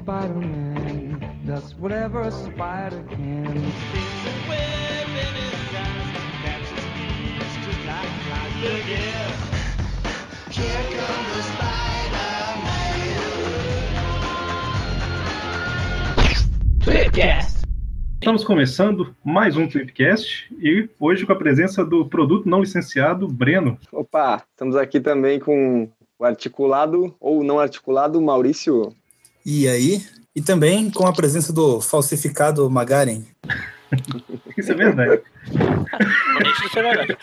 Spider-Man does whatever a spider can. Estamos começando mais um Tweetcast e hoje com a presença do produto não licenciado Breno. Opa, estamos aqui também com o articulado ou não articulado Maurício. E aí? E também com a presença do falsificado Magaren. Isso é verdade. Isso é verdade.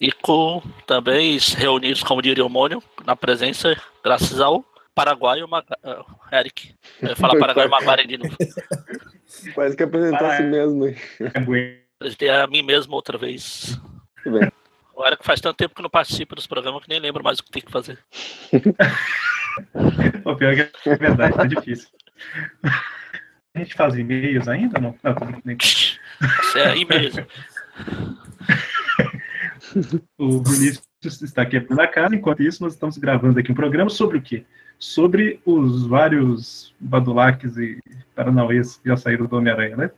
E com também reunidos, como diria o Mônio, na presença, graças ao paraguaio Mag... uh, Eric. Eu ia falar paraguaio Magaren de novo. Quase que apresentou a si mesmo. Apresentei a mim mesmo outra vez. Muito bem. O Eric faz tanto tempo que não participa dos programas que nem lembro mais o que tem que fazer. O pior é que é verdade, tá difícil. A gente faz e-mails ainda ou não? Não. Isso é e-mail. O Vinícius está aqui na casa, enquanto isso nós estamos gravando aqui um programa sobre o quê? Sobre os vários badulaques e paranauês que já saíram do Homem-Aranha, né?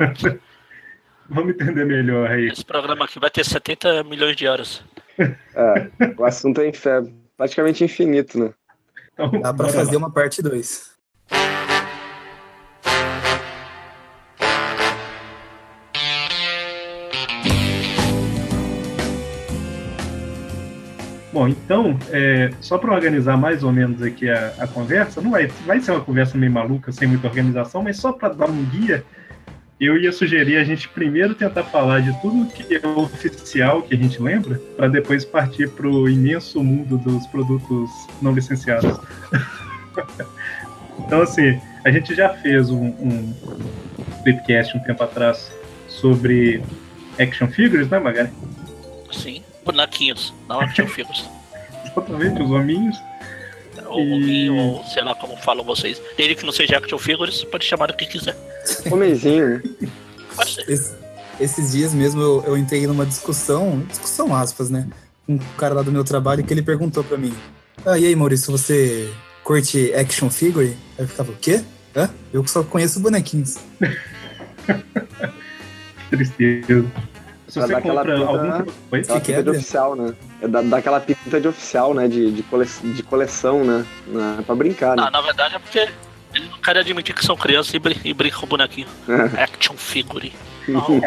Vamos entender melhor aí. Esse programa aqui vai ter 70 milhões de horas. É, o assunto é infer... praticamente infinito, né? Então, Dá pra bora fazer lá. uma parte 2. Bom, então, é, só para organizar mais ou menos aqui a, a conversa, não vai, vai ser uma conversa meio maluca, sem muita organização, mas só para dar um guia, eu ia sugerir a gente primeiro tentar falar de tudo que é oficial, que a gente lembra, para depois partir para o imenso mundo dos produtos não licenciados. então, assim, a gente já fez um, um podcast um tempo atrás sobre action figures, né, Magari? Sim, bonequinhos, não action figures. Exatamente, os hominhos. Ou hominho, ou sei lá como falam vocês. Desde que não seja action figures, pode chamar do que quiser. Homenzinho, né? Pode ser. Es- esses dias mesmo eu, eu entrei numa discussão, discussão aspas, né? Com um cara lá do meu trabalho que ele perguntou pra mim: Ah, e aí, Maurício, você curte action figure? Aí eu ficava, o quê? Hã? Eu só conheço bonequinhos. Que tristeza. Se você dar aquela compra pinta- algum. Oi? Aquela que é, de oficial, né? É da, daquela pinta de oficial, né? De, de, cole... de coleção, né? Na... Pra brincar, né? na verdade é porque eles não querem admitir que são crianças e, brin e brincam com o bonequinho. Action figure. Não,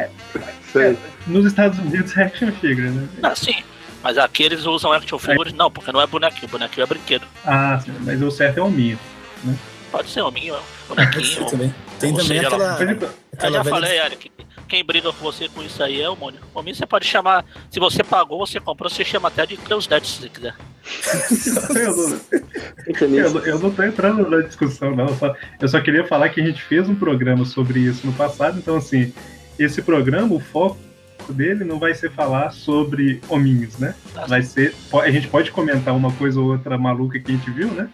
Sei. Nos Estados Unidos é action figure, né? ah, sim. Mas aqui eles usam action figures, não, porque não é bonequinho, bonequinho é brinquedo. Ah, sim, mas o certo é o minho. Pode ser hominho, Pode bonequinho. ser também. Tem também seja, aquela, então, Eu aquela já velha falei, Eric, quem briga com você com isso aí é o Mônio. O Mônio você pode chamar, se você pagou, você comprou, você chama até de Creus Dead se você quiser. eu, não, eu, eu tô entrando na discussão, não. Eu só, eu só queria falar que a gente fez um programa sobre isso no passado, então, assim, esse programa, o foco dele não vai ser falar sobre hominhos, né? Tá? Vai ser. A gente pode comentar uma coisa ou outra maluca que a gente viu, né?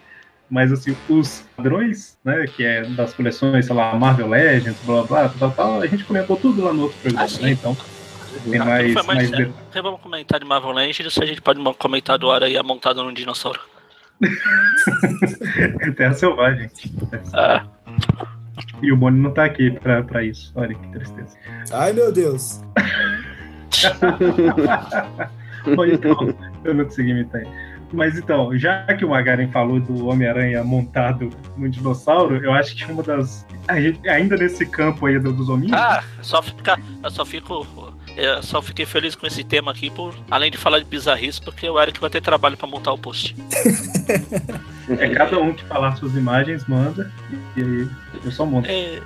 Mas assim, os padrões, né, que é das coleções, sei lá, Marvel Legends, blá blá, tal, tal, tal, a gente comentou tudo lá no outro programa, Ah, né? Então, tem Ah, mais. Então vamos comentar de Marvel Legends, a gente pode comentar do Aranha montado num dinossauro. Terra Selvagem. Ah, E o Boni não tá aqui pra, pra isso. Olha que tristeza. Ai, meu Deus. Bom, então, eu não consegui imitar ele. Mas então, já que o Magaren falou do Homem-Aranha montado no dinossauro, eu acho que uma das. ainda nesse campo aí do- dos hominhos. ah só ficar, eu só fico. Eu só fiquei feliz com esse tema aqui, por, além de falar de bizarrice, porque o Eric vai ter trabalho pra montar o post. É cada um que falar suas imagens, manda. E aí eu só monto. É,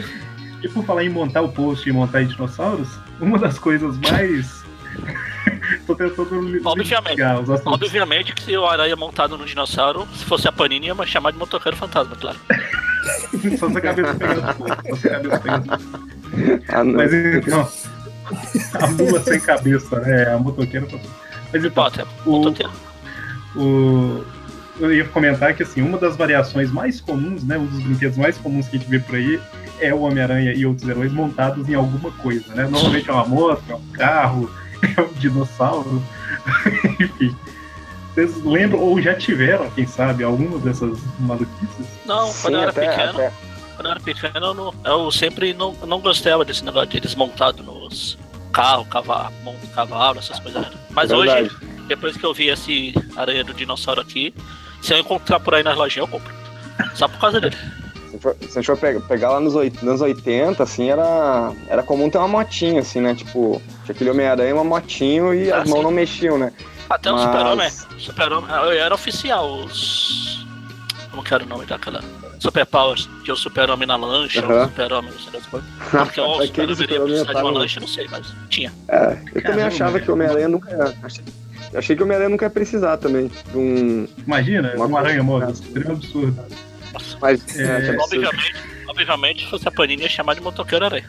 E por falar em montar o post e montar em dinossauros, uma das coisas mais. Tô tentando Obviamente. ligar os assuntos. obviamente que se o Aranha montado no dinossauro, se fosse a Panini, ia chamar de motoqueiro fantasma, claro. Só se a cabeça pegando fogo. Só se a cabeça pegando fogo. Ah. Mas então. A mula sem cabeça, né? A motoqueira. tá- Mas então, Potter, o, o, eu ia comentar que assim, uma das variações mais comuns, né? Um dos brinquedos mais comuns que a gente vê por aí é o Homem-Aranha e outros heróis montados em alguma coisa, né? Normalmente é uma moto, é um carro, é um dinossauro, enfim. Vocês lembram, ou já tiveram, quem sabe, algumas dessas maluquices? Não, Sim, quando eu era até- pequeno, até- quando eu era pequeno, eu, não- eu sempre não, não gostava desse negócio de eles montados nos carros, cavalo, cavalo, essas coisas. Mas Verdade. hoje, depois que eu vi esse aranha do dinossauro aqui, se eu encontrar por aí nas lojinhas, eu compro. Só por causa dele. Se for- a gente for pegar, pegar lá nos anos 80, assim, era, era comum ter uma motinha, assim, né? Tipo, tinha aquele Homem-Aranha, uma motinho e Ah, as mãos sim. não mexiam, né? Até o Mas- Super-Homem. Super-Homem eu era oficial, os. Como que era o nome daquela? Super Powers, que é o Super-Homem na lancha, Aham. o Super-Homem, não sei das coisas. Porque o Super-Homem ia precisar de uma lancha, não sei, mas tinha. É, eu também Caramba, achava que o Homem-Aranha nunca ia. Achei, achei que o Homem-Aranha nunca ia precisar também de um. Imagina, Uma uma aranha móvel, coisa- seria um absurdo. Mas, É, é. Obviamente, obviamente, se fosse a Panini, ia chamar de motoqueiro aranha.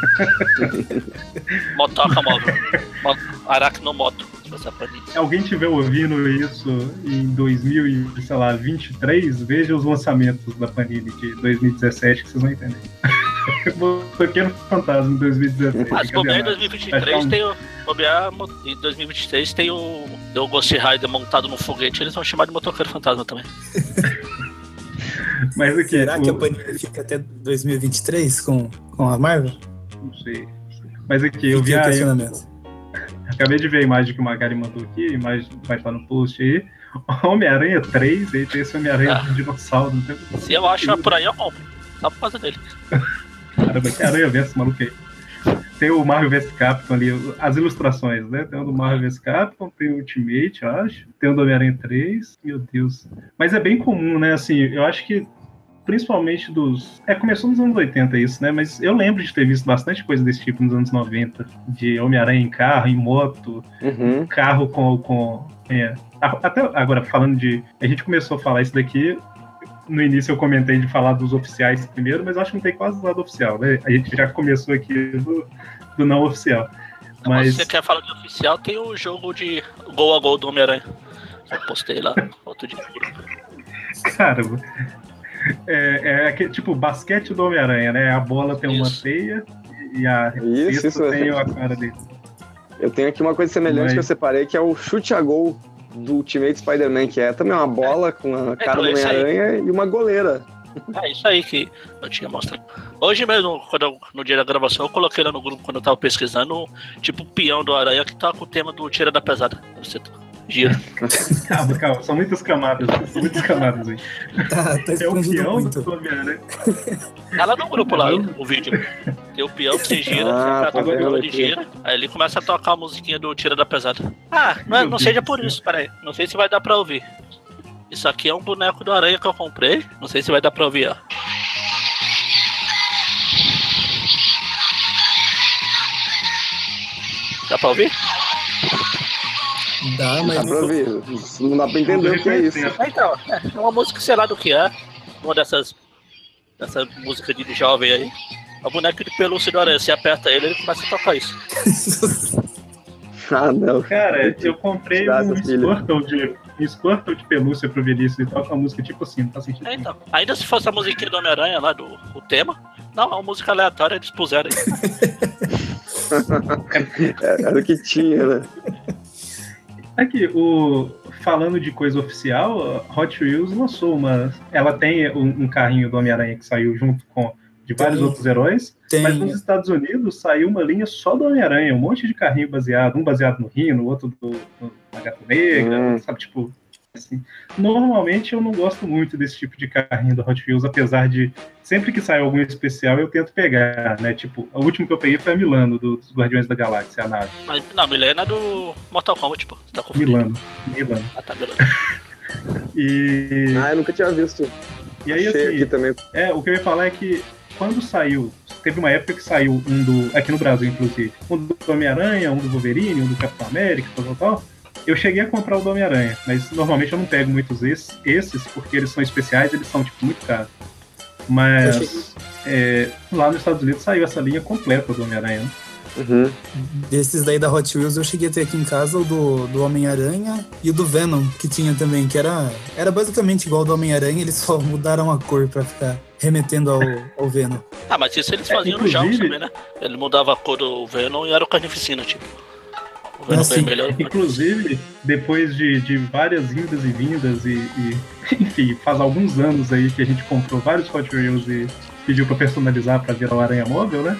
Motoca móvel. Mo Aracnomoto, se fosse a Panini. Se alguém tiver ouvindo isso em 2023, veja os lançamentos da Panini de 2017 que vocês vão entender. Motoqueiro Fantasma em 2017. Mas bobear em cadê? 2023 tem o. Bobear em 2023 tem o. Tem o Ghost Rider montado num foguete, eles vão chamar de motoqueiro fantasma também. Mas aqui, Será o- que a Panini fica até 2023 com, com a Marvel? Não sei. Mas aqui, eu vi a. Acabei de ver a imagem que o Magari mandou aqui, a imagem vai estar no post aí. Homem-Aranha 3, aí tem esse Homem-Aranha Ah. dinossauro. Não tem... Se eu acho por aí, eu compro. Só por causa dele. Caramba, que aranha vs maluco aí. Tem o Marvel vs Capcom ali, as ilustrações, né? Tem o do Marvel vs Capcom, tem o Ultimate, eu acho. Tem o do Homem-Aranha 3, meu Deus. Mas é bem comum, né? Assim, eu acho que principalmente dos. É, começou nos anos 80 isso, né? Mas eu lembro de ter visto bastante coisa desse tipo nos anos 90. De Homem-Aranha em carro, em moto, Uhum. carro com. com é, até agora, falando de. A gente começou a falar isso daqui. No início eu comentei de falar dos oficiais primeiro, mas acho que não tem quase nada oficial, né? A gente já começou aqui do, do não oficial. Mas, Se você quer falar de oficial, tem o jogo de gol a gol do Homem-Aranha. Eu postei lá outro dia. caramba. É, é tipo basquete do Homem-Aranha, né? A bola tem uma Isso. teia e a Isso, cesta isso. tem a cara dele. Eu tenho aqui uma coisa semelhante Mas- que eu separei, que é o chute a gol do Ultimate Spider-Man, que é também uma bola com a cara então, do. Homem-Aranha e uma goleira. É isso aí que eu tinha mostrado. Hoje mesmo, quando eu- no dia da gravação, eu coloquei lá no grupo quando eu tava pesquisando, tipo o peão do Aranha que tá com o tema do Tira da Pesada. Você gira. Calma, calma, são muitas camadas, são muitas camadas aí. Tá, tá É o peão muito. do Homem-Aranha. Tá lá no grupo lá, o vídeo. Tem o peão que você gira, Ah, você aperta tá ele gira, aí ele começa a tocar a musiquinha do Tira da Pesada. Ah, não, é- não seja por isso, peraí. Não sei se vai dar pra ouvir. Isso aqui é um boneco do Aranha que eu comprei. Não sei se vai dar pra ouvir, ó. Dá pra ouvir? Dá, mas Dá pra ver. Não dá pra entender o que é isso. Então, é é uma música, sei lá do que é. Uma dessas. Dessa música de jovem aí. É o boneco de pelúcia do Aranha. Você aperta ele, ele começa a tocar isso. Ah, não. Cara, eu comprei Graças, um. Squirtle de, um Squirtle de pelúcia pro Vinícius e toca uma música tipo assim, não faz sentido. É, então. Ainda se fosse a musiquinha do Homem-Aranha lá, do o tema. Não, é uma música aleatória, eles puseram aí. É, Era o que tinha, né? Aqui, o, falando de coisa oficial, Hot Wheels lançou uma. Ela tem um, um carrinho do Homem-Aranha que saiu junto com de vários Tem. outros heróis, mas nos tem. Estados Unidos saiu uma linha só do Homem-Aranha, um monte de carrinho baseado, um baseado no Rino, outro do, do na Gata Negra, Hum. sabe, tipo. Assim. Normalmente eu não gosto muito desse tipo de carrinho do Hot Wheels, apesar de sempre que sai algum especial eu tento pegar, né? Tipo, o último que eu peguei foi a Milano, do- dos Guardiões da Galáxia, a nave. Mas, não, Milena é do Mortal Kombat, pô. Tá confundindo. Milano. Milano. Ah, tá, beleza. E, Ah, eu nunca tinha visto. e aí, Achei assim, aqui também. É, o que eu ia falar é que quando saiu, teve uma época que saiu um do. Aqui no Brasil, inclusive, um do Homem-Aranha, um do Wolverine, um do Capitão América, tal, tal, tal. Eu cheguei a comprar o do Homem-Aranha, mas normalmente eu não pego muitos esses, esses, porque eles são especiais, eles são, tipo, muito caros. Mas é, lá nos Estados Unidos saiu essa linha completa do Homem-Aranha. né? Uhum. Desses daí da Hot Wheels eu cheguei a ter aqui em casa o do, do Homem-Aranha e o do Venom, que tinha também, que era, era basicamente igual ao do Homem-Aranha, eles só mudaram a cor pra ficar remetendo ao, ao Venom. Ah, mas isso eles É, faziam no jogos inclusive- também, né? Ele mudava a cor do Venom e era o Carnificina, tipo. Assim. Inclusive, depois de, de várias indas e vindas, e, e, enfim, faz alguns anos aí que a gente comprou vários Hot Wheels e pediu pra personalizar pra virar o Aranha Móvel, né?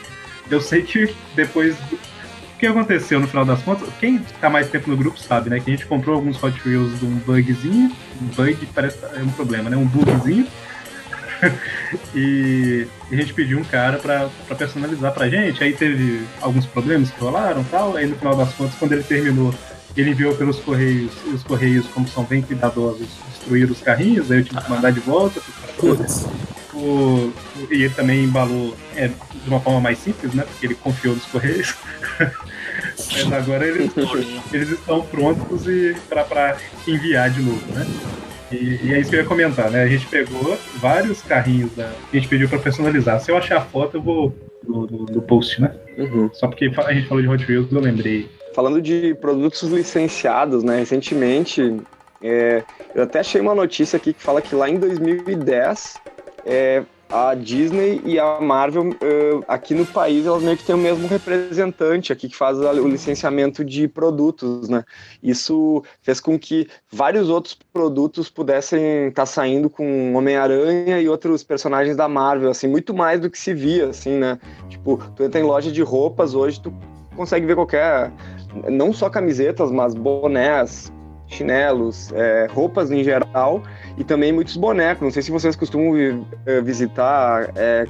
Eu sei que depois. O que aconteceu no final das contas? Quem tá mais tempo no grupo sabe, né? Que a gente comprou alguns Hot Wheels de um bugzinho. Um bug parece que é um problema, né? Um bugzinho. e a gente pediu um cara pra, pra personalizar pra gente. Aí teve alguns problemas que rolaram e tal. Aí no final das contas, quando ele terminou, ele enviou pelos correios. E os correios, como são bem cuidadosos, destruíram os carrinhos. Aí eu tive que mandar de volta. Putz. O- e ele também embalou é, de uma forma mais simples, né? Porque ele confiou nos correios. Mas agora eles, eles estão prontos e para enviar de novo, né? E, e é isso que eu ia comentar, né? A gente pegou vários carrinhos da. A gente pediu para personalizar. Se eu achar a foto, eu vou no, no- no post, né? Uhum. Só porque a gente falou de Hot Wheels, eu lembrei. Falando de produtos licenciados, né? Recentemente, é, eu até achei uma notícia aqui que fala que lá em 2010, é, a Disney e a Marvel é, aqui no país, elas meio que têm o mesmo representante aqui que faz o licenciamento de produtos, né? Isso fez com que vários outros produtos pudessem estar saindo com Homem-Aranha e outros personagens da Marvel, assim, muito mais do que se via, assim, né? Tipo, tu entra em loja de roupas hoje, tu consegue ver qualquer não só camisetas, mas bonés, chinelos, é, roupas em geral e também muitos bonecos. Não sei se vocês costumam eh, visitar é,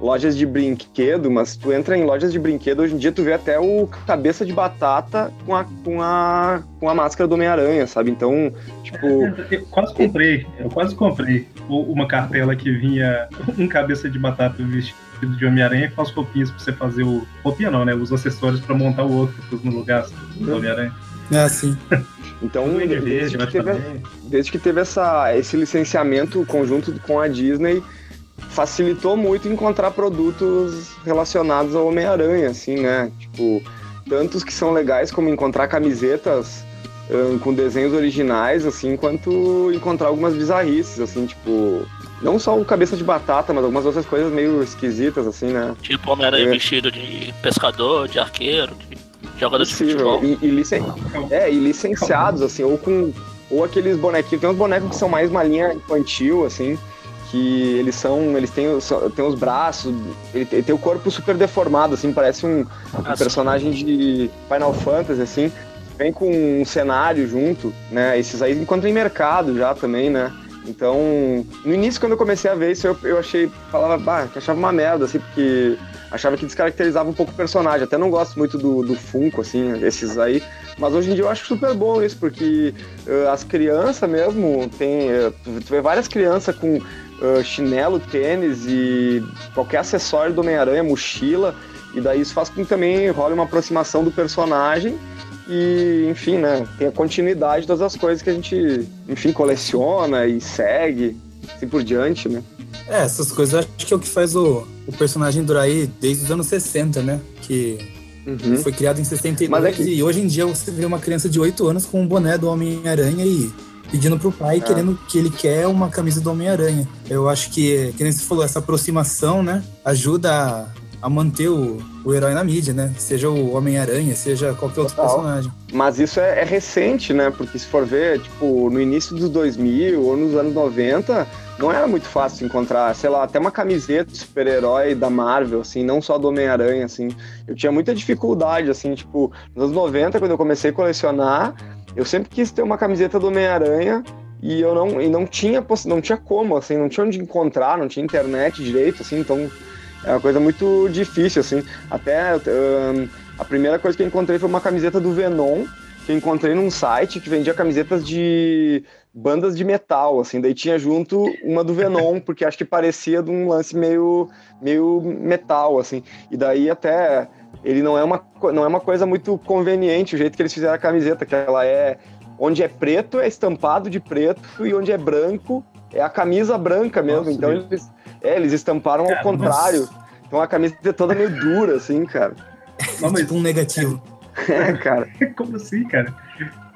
lojas de brinquedo, mas tu entra em lojas de brinquedo hoje em dia tu vê até o cabeça de batata com a, com a, com a máscara do Homem-Aranha, sabe? Então, tipo, Eu quase comprei, eu quase comprei uma cartela que vinha um cabeça de batata vestido de Homem-Aranha com as roupinhas pra você fazer o. Roupinha não, né? Os acessórios pra montar o outro no lugar do Homem-Aranha. É assim. então Um de desde que teve, desde que teve essa, esse licenciamento conjunto com a Disney, facilitou muito encontrar produtos relacionados ao Homem-Aranha, assim, né? Tipo, tantos que são legais como encontrar camisetas ahn, com desenhos originais, assim, quanto encontrar algumas bizarrices, assim, tipo... Não só o cabeça de batata, mas algumas outras coisas meio esquisitas, assim, né? Tipo Homem-Aranha É. vestido de pescador, de arqueiro, de jogador de Possível. futebol. E, e licen- é, e licenciados, assim, ou com. Ou aqueles bonequinhos. Tem uns bonecos que são mais uma linha infantil, assim. Que eles são. Eles têm, os- têm os braços. Ele tem, tem o corpo super deformado, assim, parece um, um personagem de Final Fantasy, assim. Vem com um cenário junto, né? Esses aí encontram em mercado já também, né? Então, no início, quando eu comecei a ver isso, eu, eu achei, falava, bah, que achava uma merda, assim, porque achava que descaracterizava um pouco o personagem. Até não gosto muito do, do Funko, assim, esses aí. Mas hoje em dia eu acho super bom isso, porque eh, as crianças mesmo, tem, eh, tu, vê várias crianças com eh, chinelo, tênis e qualquer acessório do Homem-Aranha, mochila, e daí isso faz com que também role uma aproximação do personagem e, enfim, né, tem a continuidade de todas as coisas que a gente, enfim, coleciona e segue, assim por diante, né? É, essas coisas acho que é o que faz o, o personagem durar aí desde os anos 60, né? Que Uhum. foi criado em 62 Mas é que- e hoje em dia você vê uma criança de 8 anos com um boné do Homem-Aranha e pedindo pro pai, É. querendo que ele quer uma camisa do Homem-Aranha. Eu acho que, que nem você falou, essa aproximação, né, ajuda a, a manter o, o herói na mídia, né? Seja o Homem-Aranha, seja qualquer outro Total. personagem. Mas isso é, é recente, né? Porque se for ver, tipo, no início dos 2000 ou nos anos 90, não era muito fácil encontrar, sei lá, até uma camiseta de super-herói da Marvel, assim, não só do Homem-Aranha, assim. Eu tinha muita dificuldade, assim, tipo, nos anos 90, quando eu comecei a colecionar, eu sempre quis ter uma camiseta do Homem-Aranha e eu não, e não tinha não tinha como, assim, não tinha onde encontrar, não tinha internet direito, assim, então é uma coisa muito difícil, assim. Até ahn, a primeira coisa que eu encontrei foi uma camiseta do Venom, que eu encontrei num site que vendia camisetas de bandas de metal, assim, daí tinha junto uma do Venom, porque acho que parecia de um lance meio, meio metal, assim, e daí até ele não é, uma, não é uma coisa muito conveniente o jeito que eles fizeram a camiseta, que ela é, onde é preto é estampado de preto e onde é branco é a camisa branca mesmo, Nossa, então eles, é, eles estamparam ao Cara, contrário, então a camiseta é toda meio dura, assim, cara, Não, mas tipo um negativo. é, cara, como assim, cara?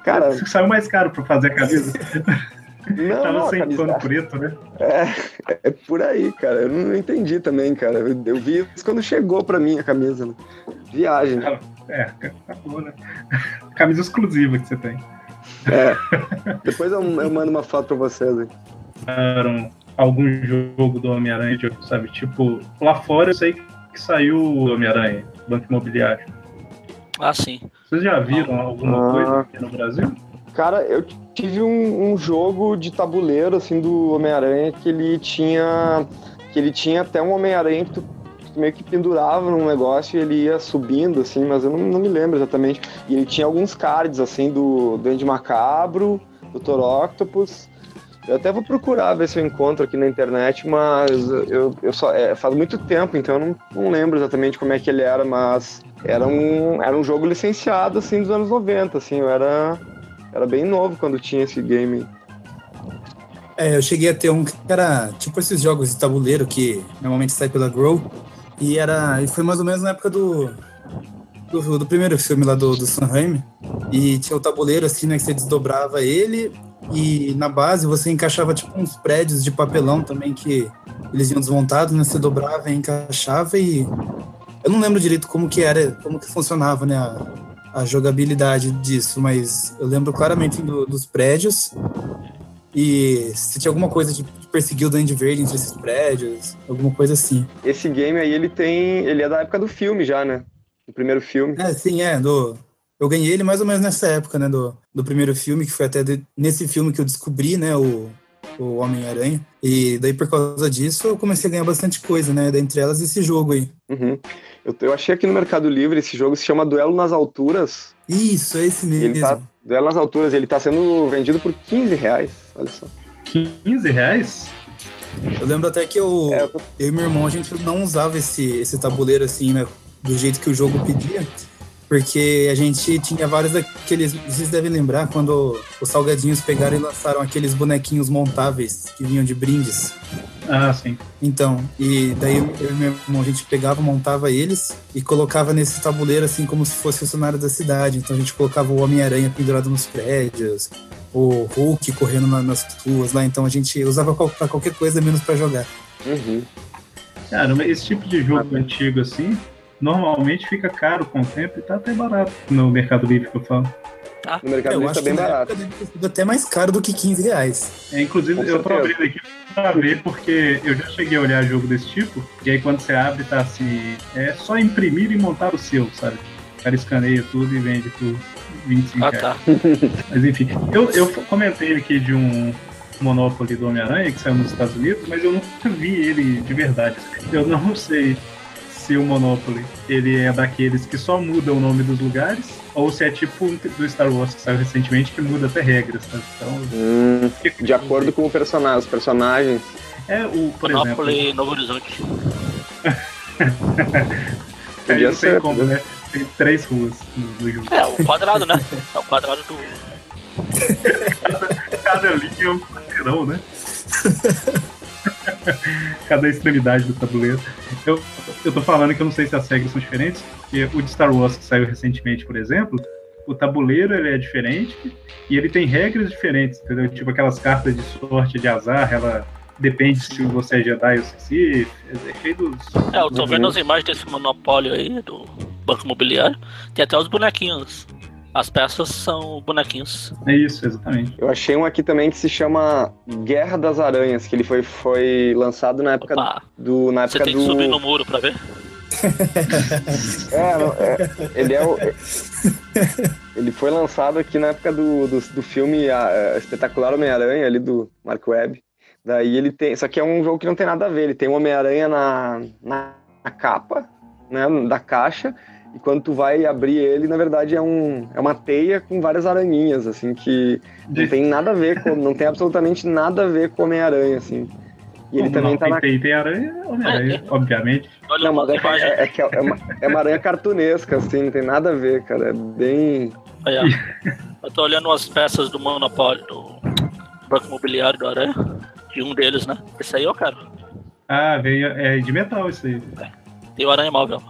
Cara, Saiu mais caro pra fazer a camisa. não, Tava não, sem camisa, pano preto, né? É, é por aí, cara. Eu não entendi também, cara. Eu, eu vi isso quando chegou pra mim a camisa. Né? Viagem. É, acabou, né? Camisa exclusiva que você tem. É. Depois eu, eu mando uma foto pra vocês aí. Mandaram algum jogo do Homem-Aranha, sabe? Tipo, lá fora eu sei que saiu o Homem-Aranha, Banco Imobiliário. Ah, sim. Vocês já viram alguma Ah. coisa aqui no Brasil? Cara, eu tive um, um jogo de tabuleiro, assim, do Homem-Aranha que ele tinha. que ele tinha até um Homem-Aranha que tu, meio que pendurava num negócio e ele ia subindo, assim, mas eu não, não me lembro exatamente. E ele tinha alguns cards, assim, do Duende Macabro, Dr. Octopus. Eu até vou procurar ver se eu encontro aqui na internet, mas eu, eu só. é, faz muito tempo, então eu não, não lembro exatamente como é que ele era, mas era um, era um jogo licenciado, assim, dos anos 90, assim, eu era. Era bem novo quando tinha esse game. É, eu cheguei a ter um que era tipo esses jogos de tabuleiro que normalmente sai pela Grow. E era. E foi mais ou menos na época do. Do, do primeiro filme lá do, do Raimi. E tinha o tabuleiro assim, né? Que você desdobrava ele. E na base você encaixava tipo uns prédios de papelão também que eles iam desmontados, né? Você dobrava e encaixava e. Eu não lembro direito como que era, como que funcionava, né? A, a jogabilidade disso, mas eu lembro claramente do- dos prédios e se tinha alguma coisa de perseguir o Duende Verde entre esses prédios, alguma coisa assim. Esse game aí, ele tem. Ele é da época do filme já, né? O primeiro filme. É, sim, é. Do, eu ganhei ele mais ou menos nessa época, né? Do, do primeiro filme, que foi até de- nesse filme que eu descobri, né? O, o Homem-Aranha. E daí, por causa disso, eu comecei a ganhar bastante coisa, né? Dentre elas, esse jogo aí. Uhum. Eu, eu achei aqui no Mercado Livre esse jogo se chama Duelo nas Alturas. Isso, é esse mesmo. Ele tá, Duelo nas Alturas, ele tá sendo vendido por 15 reais. Olha só. 15 reais? Eu lembro até que eu, É, eu tô- eu e meu irmão, a gente não usava esse, esse tabuleiro assim, né? Do jeito que o jogo pedia. Porque a gente tinha vários daqueles. Vocês devem lembrar quando os salgadinhos pegaram e lançaram aqueles bonequinhos montáveis que vinham de brindes. Ah, sim. Então, e daí eu e meu irmão, a gente pegava, montava eles e colocava nesse tabuleiro assim como se fosse o cenário da cidade. Então a gente colocava o Homem-Aranha pendurado nos prédios, o Hulk correndo na- nas ruas lá. Então a gente usava qual- pra qualquer coisa menos pra jogar. Uhum. Cara, mas esse tipo de jogo antigo assim, normalmente fica caro com o tempo e tá até barato no Mercado Livre que eu falo. No Mercado Livre tá bem barato. até mais caro do que 15 reais. É, inclusive, Com eu tô certeza. abrindo aqui pra ver, porque eu já cheguei a olhar jogo desse tipo, e aí quando você abre, tá assim, é só imprimir e montar o seu, sabe? O cara escaneia tudo e vende por 25 Ah, reais. tá. Mas enfim, eu, eu comentei aqui de um Monopoly do Homem-Aranha que saiu nos Estados Unidos, mas eu nunca vi ele de verdade. Eu não sei se o Monopoly ele é daqueles que só muda o nome dos lugares, ou se é tipo um do Star Wars que saiu recentemente que muda até regras, sabe? Então, Hum, fica- de acordo com o personagem, os personagens. É o, por exemplo. Monopoly Novo Horizonte. Aí não tem como, podia né? Tem três ruas no, jogo. É, o quadrado, né? É o quadrado do. Cada linha é um quarteirão, né? Cada extremidade do tabuleiro. Eu, eu tô falando que eu não sei se as regras são diferentes, porque o de Star Wars que saiu recentemente, por exemplo, o tabuleiro ele é diferente e ele tem regras diferentes, entendeu? Tipo aquelas cartas de sorte, de azar, ela depende se você é Jedi ou Sith, é cheio dos... É, eu tô vendo as imagens desse monopólio aí, do Banco Imobiliário. Tem até os bonequinhos. As peças são bonequinhos. É isso, exatamente. Eu achei um aqui também que se chama Guerra das Aranhas, que ele foi, foi lançado na época Opa, do. Na você época tem que do. subir no muro pra ver. É, não, é, ele é o. Ele foi lançado aqui na época do, do, do filme a, a Espetacular Homem-Aranha, ali do Mark Webb. Daí ele tem. Só que é um jogo que não tem nada a ver. Ele tem o Homem-Aranha na, na, na capa, né? Da caixa. E quando tu vai abrir ele, na verdade é, um, é uma teia com várias aranhinhas, assim, que não tem nada a ver com. Não tem absolutamente nada a ver com Homem-Aranha, assim. E ele Como também não? tá na tem, tem aranha, Homem-Aranha, obviamente. Olha Não, mas as é, é, é que é uma, é uma aranha cartunesca, assim, não tem nada a ver, cara. É bem. Eu tô olhando as peças do monopólio do Banco Imobiliário do Aranha. De um deles, né? Esse aí eu quero. Ah, veio, é de metal isso aí. Tem o Aranha Móvel.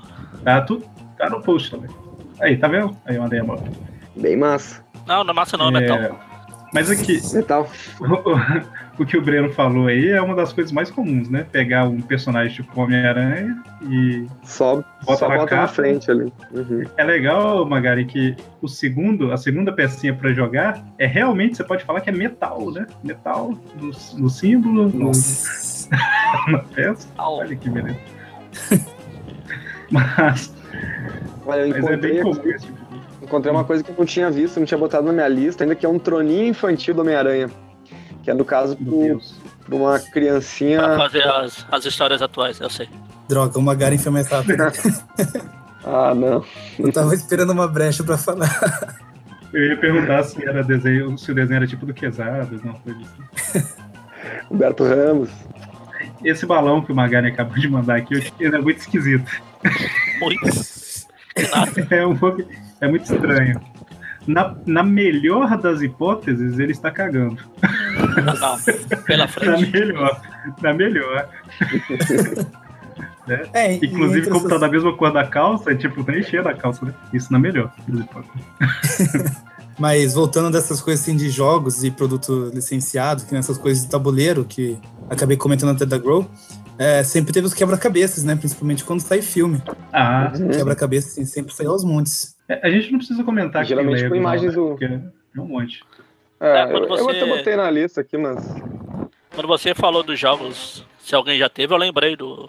Tá, tudo, tá no post também. Aí, tá vendo? Aí eu mandei a mão. bem massa. Não, não é massa não, é metal. É, Mas aqui, Metal. o, o que o Breno falou aí é uma das coisas mais comuns, né? Pegar um personagem tipo Homem-Aranha e Só Bota só na bota na frente ali. Uhum. É legal, Magari, que o segundo, a segunda pecinha pra jogar é realmente, você pode falar que é metal, né? Metal no, no símbolo, no, na peça. Olha que beleza. Mas, Olha, eu mas é bem encontrei, comum tipo encontrei uma coisa que eu não tinha visto, não tinha botado na minha lista, ainda que é um troninho infantil do Homem-Aranha. Que é no caso pro- pra uma criancinha. Pra fazer as, as histórias atuais, eu sei. Droga, o Magaren foi mais. Ah, não. Eu tava esperando uma brecha pra falar. Eu ia perguntar se era desenho, se o desenho era tipo do Quesada, alguma coisa assim. Humberto Ramos. Esse balão que o Magari acabou de mandar aqui, eu achei que ele é muito esquisito. É um pouco. É muito estranho. Na, na melhor das hipóteses, ele está cagando. Não, pela Na frente. melhor. Na melhor. É, Inclusive, como tá essas- da mesma cor da calça, é tipo, tá enchendo a calça, né? Isso na melhor. das hipóteses. Mas voltando dessas coisas assim de jogos e produto licenciado, que nessas coisas de tabuleiro, que acabei comentando até da Grow, é, sempre teve os quebra-cabeças, né? Principalmente quando sai filme. Ah, Uhum. Quebra-cabeça assim, sempre sai aos montes. é, a gente não precisa comentar aqui Geralmente Lego, com imagens não, do- porque É um monte. É, É, eu, eu você- até botei na lista aqui, mas. Quando você falou dos jogos, se alguém já teve, eu lembrei do,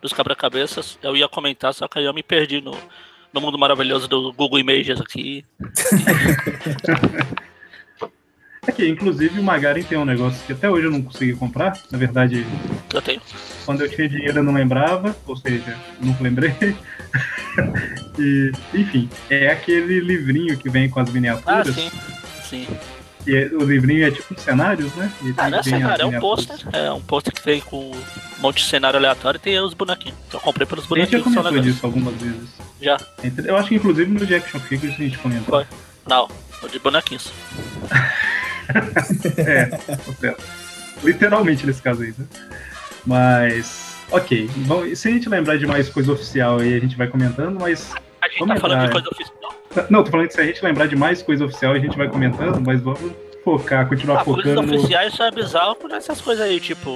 dos quebra-cabeças. Eu ia comentar, só que aí eu me perdi no, no mundo maravilhoso do Google Images aqui. Aqui, inclusive, o Magaren tem um negócio que até hoje eu não consegui comprar. Na verdade, Eu tenho. quando eu tinha dinheiro eu não lembrava, ou seja, nunca lembrei. e, enfim, é aquele livrinho que vem com as Ah, miniaturas. sim. Sim. que é- o livrinho é tipo um cenários, né? E Ah, não é cenário, é um pôster. É um pôster que vem com um monte de cenário aleatório e tem os bonequinhos. Eu comprei pelos A gente já bonequinhos comentou disso algumas vezes. Já. Eu acho que inclusive no de Action Figures a gente comentou. Foi. Não, o de bonequinhos. É, certo. Literalmente nesse caso aí, né? Mas. Ok. Bom, e se a gente lembrar de mais coisa oficial aí, a gente vai comentando, mas. A gente tá falando de coisa oficial. Não, tô falando que se a gente lembrar de mais coisa oficial, a gente vai comentando, mas vamos focar, continuar Ah, coisas focando no. oficiais só é bizarro por essas coisas aí, tipo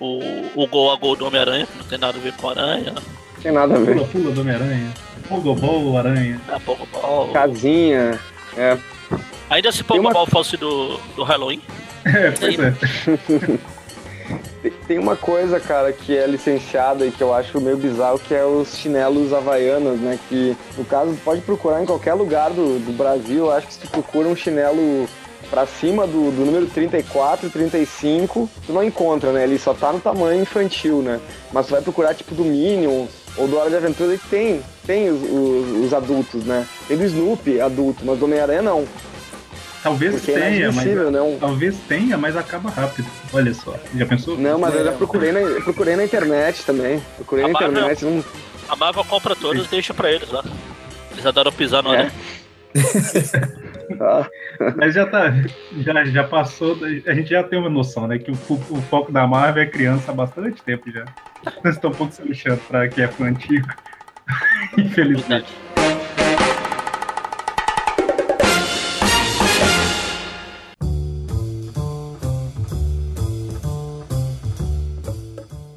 o, o gol a gol do Homem-Aranha, que não tem nada a ver com aranha, Tem nada a ver. Pula, pula do Homem-Aranha. Pogobol, Aranha. é pouco ball. Casinha. É. Ainda se Tem uma- fosse do, do Halloween, É, pois é. Tem- Tem uma coisa, cara, que é licenciada e que eu acho meio bizarro, que é os chinelos havaianos, né? Que, no caso, pode procurar em qualquer lugar do, do Brasil. Eu acho que se tu procura um chinelo pra cima do, do número 34, 35, tu não encontra, né? Ele só tá no tamanho infantil, né? Mas tu vai procurar, tipo, do Minions ou do Hora de Aventura, e tem, tem os, os- os adultos, né? Tem do Snoopy adulto, mas do Homem-Aranha não. Talvez Porque é tenha, mas. inadmissível, né? Um- Talvez tenha, mas acaba rápido. Olha só. Já pensou? Não, mas eu já É. procurei na, procurei na internet também. Procurei na A Marvel- internet, não, a Marvel compra todos e deixa pra eles lá. Eles adoram pisar no É. Ah, Mas já tá. Já, já passou. A gente já tem uma noção, né? Que o, o foco da Marvel é criança há bastante tempo já. Nós estamos um pouco se lixando pra quem é fã antigo. Infelizmente.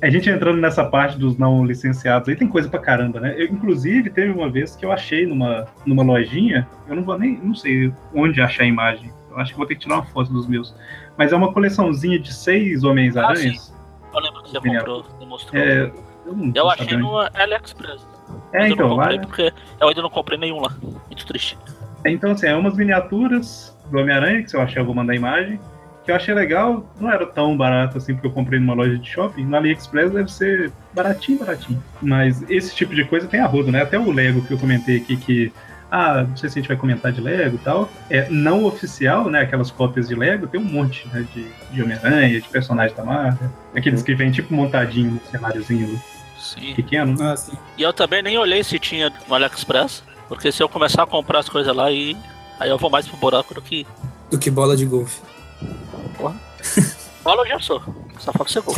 A gente entrando nessa parte dos não licenciados aí, tem coisa pra caramba, né? Eu, inclusive, teve uma vez que eu achei numa, numa lojinha, eu não vou nem, não sei onde achar a imagem. Eu acho que vou ter que tirar uma foto dos meus. Mas é uma coleçãozinha de seis Homens-Aranhas. Eu lembro que você comprou, você mostrou. é, eu não eu achei no AliExpress. É, mas eu então, não comprei vai. porque eu ainda não comprei nenhum lá. Muito triste. Então, assim, é umas miniaturas do Homem-Aranha, que se eu achar eu vou mandar imagem. Que eu achei legal, não era tão barato assim, porque eu comprei numa loja de shopping. No AliExpress deve ser baratinho, baratinho. Mas esse tipo de coisa tem a rodo, né? Até o Lego que eu comentei aqui, que. Ah, não sei se a gente vai comentar de Lego e tal. É não oficial, né? Aquelas cópias de Lego, tem um monte, né? De, de Homem-Aranha, de personagens da Marvel. Aqueles que vêm tipo montadinho no cenáriozinho Sim. pequeno. Ah, sim. E eu também nem olhei se tinha no AliExpress. Porque se eu começar a comprar as coisas lá e. Aí eu vou mais pro buraco do que. Do que bola de golfe. Bola eu já sou. Só falta ser gol.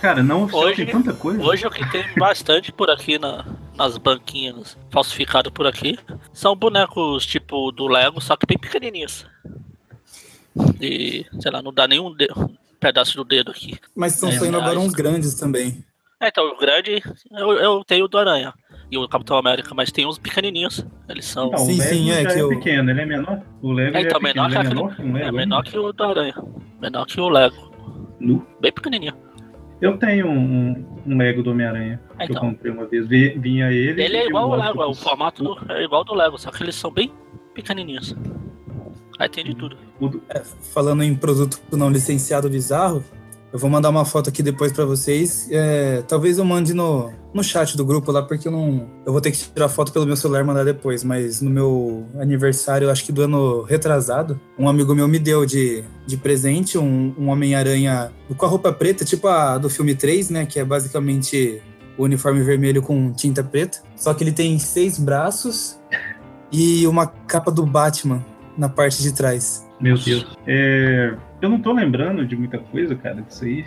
Cara, não oficial Hoje- tem tanta coisa. Hoje o que tem bastante por aqui na, nas banquinhas falsificado por aqui são bonecos tipo do Lego, só que bem pequenininhos. E, sei lá, não dá nenhum de- pedaço do dedo aqui. Mas estão É, saindo agora reais. uns grandes também. É, então, o grande, eu, eu tenho o do Aranha e o Capitão América, mas tem uns pequenininhos. Eles são. Então, Sim, o Lego sim, é que é eu- pequeno, ele é menor. O Lego É, já então, é pequeno, menor que é aquele- menor que um Lego. é menor que o do Aranha. Menor que o Lego. Nu. Bem pequenininho. Eu tenho um, um Lego do Homem-Aranha É, que eu então. comprei uma vez. Vi- Vinha ele. Ele é igual o ao Lego, é, o formato do- é igual ao do Lego, só que eles são bem pequenininhos. Aí tem de tudo. O do- Falando em produto não licenciado bizarro, eu vou mandar uma foto aqui depois pra vocês. É, talvez eu mande no, no chat do grupo lá, porque eu não. Eu vou ter que tirar foto pelo meu celular e mandar depois. Mas no meu aniversário, acho que do ano retrasado, um amigo meu me deu de, de presente um, um Homem-Aranha com a roupa preta, tipo a do filme 3, né? Que é basicamente o uniforme vermelho com tinta preta. Só que ele tem seis braços e uma capa do Batman na parte de trás. Meu Deus. É, eu não tô lembrando de muita coisa, cara, disso aí.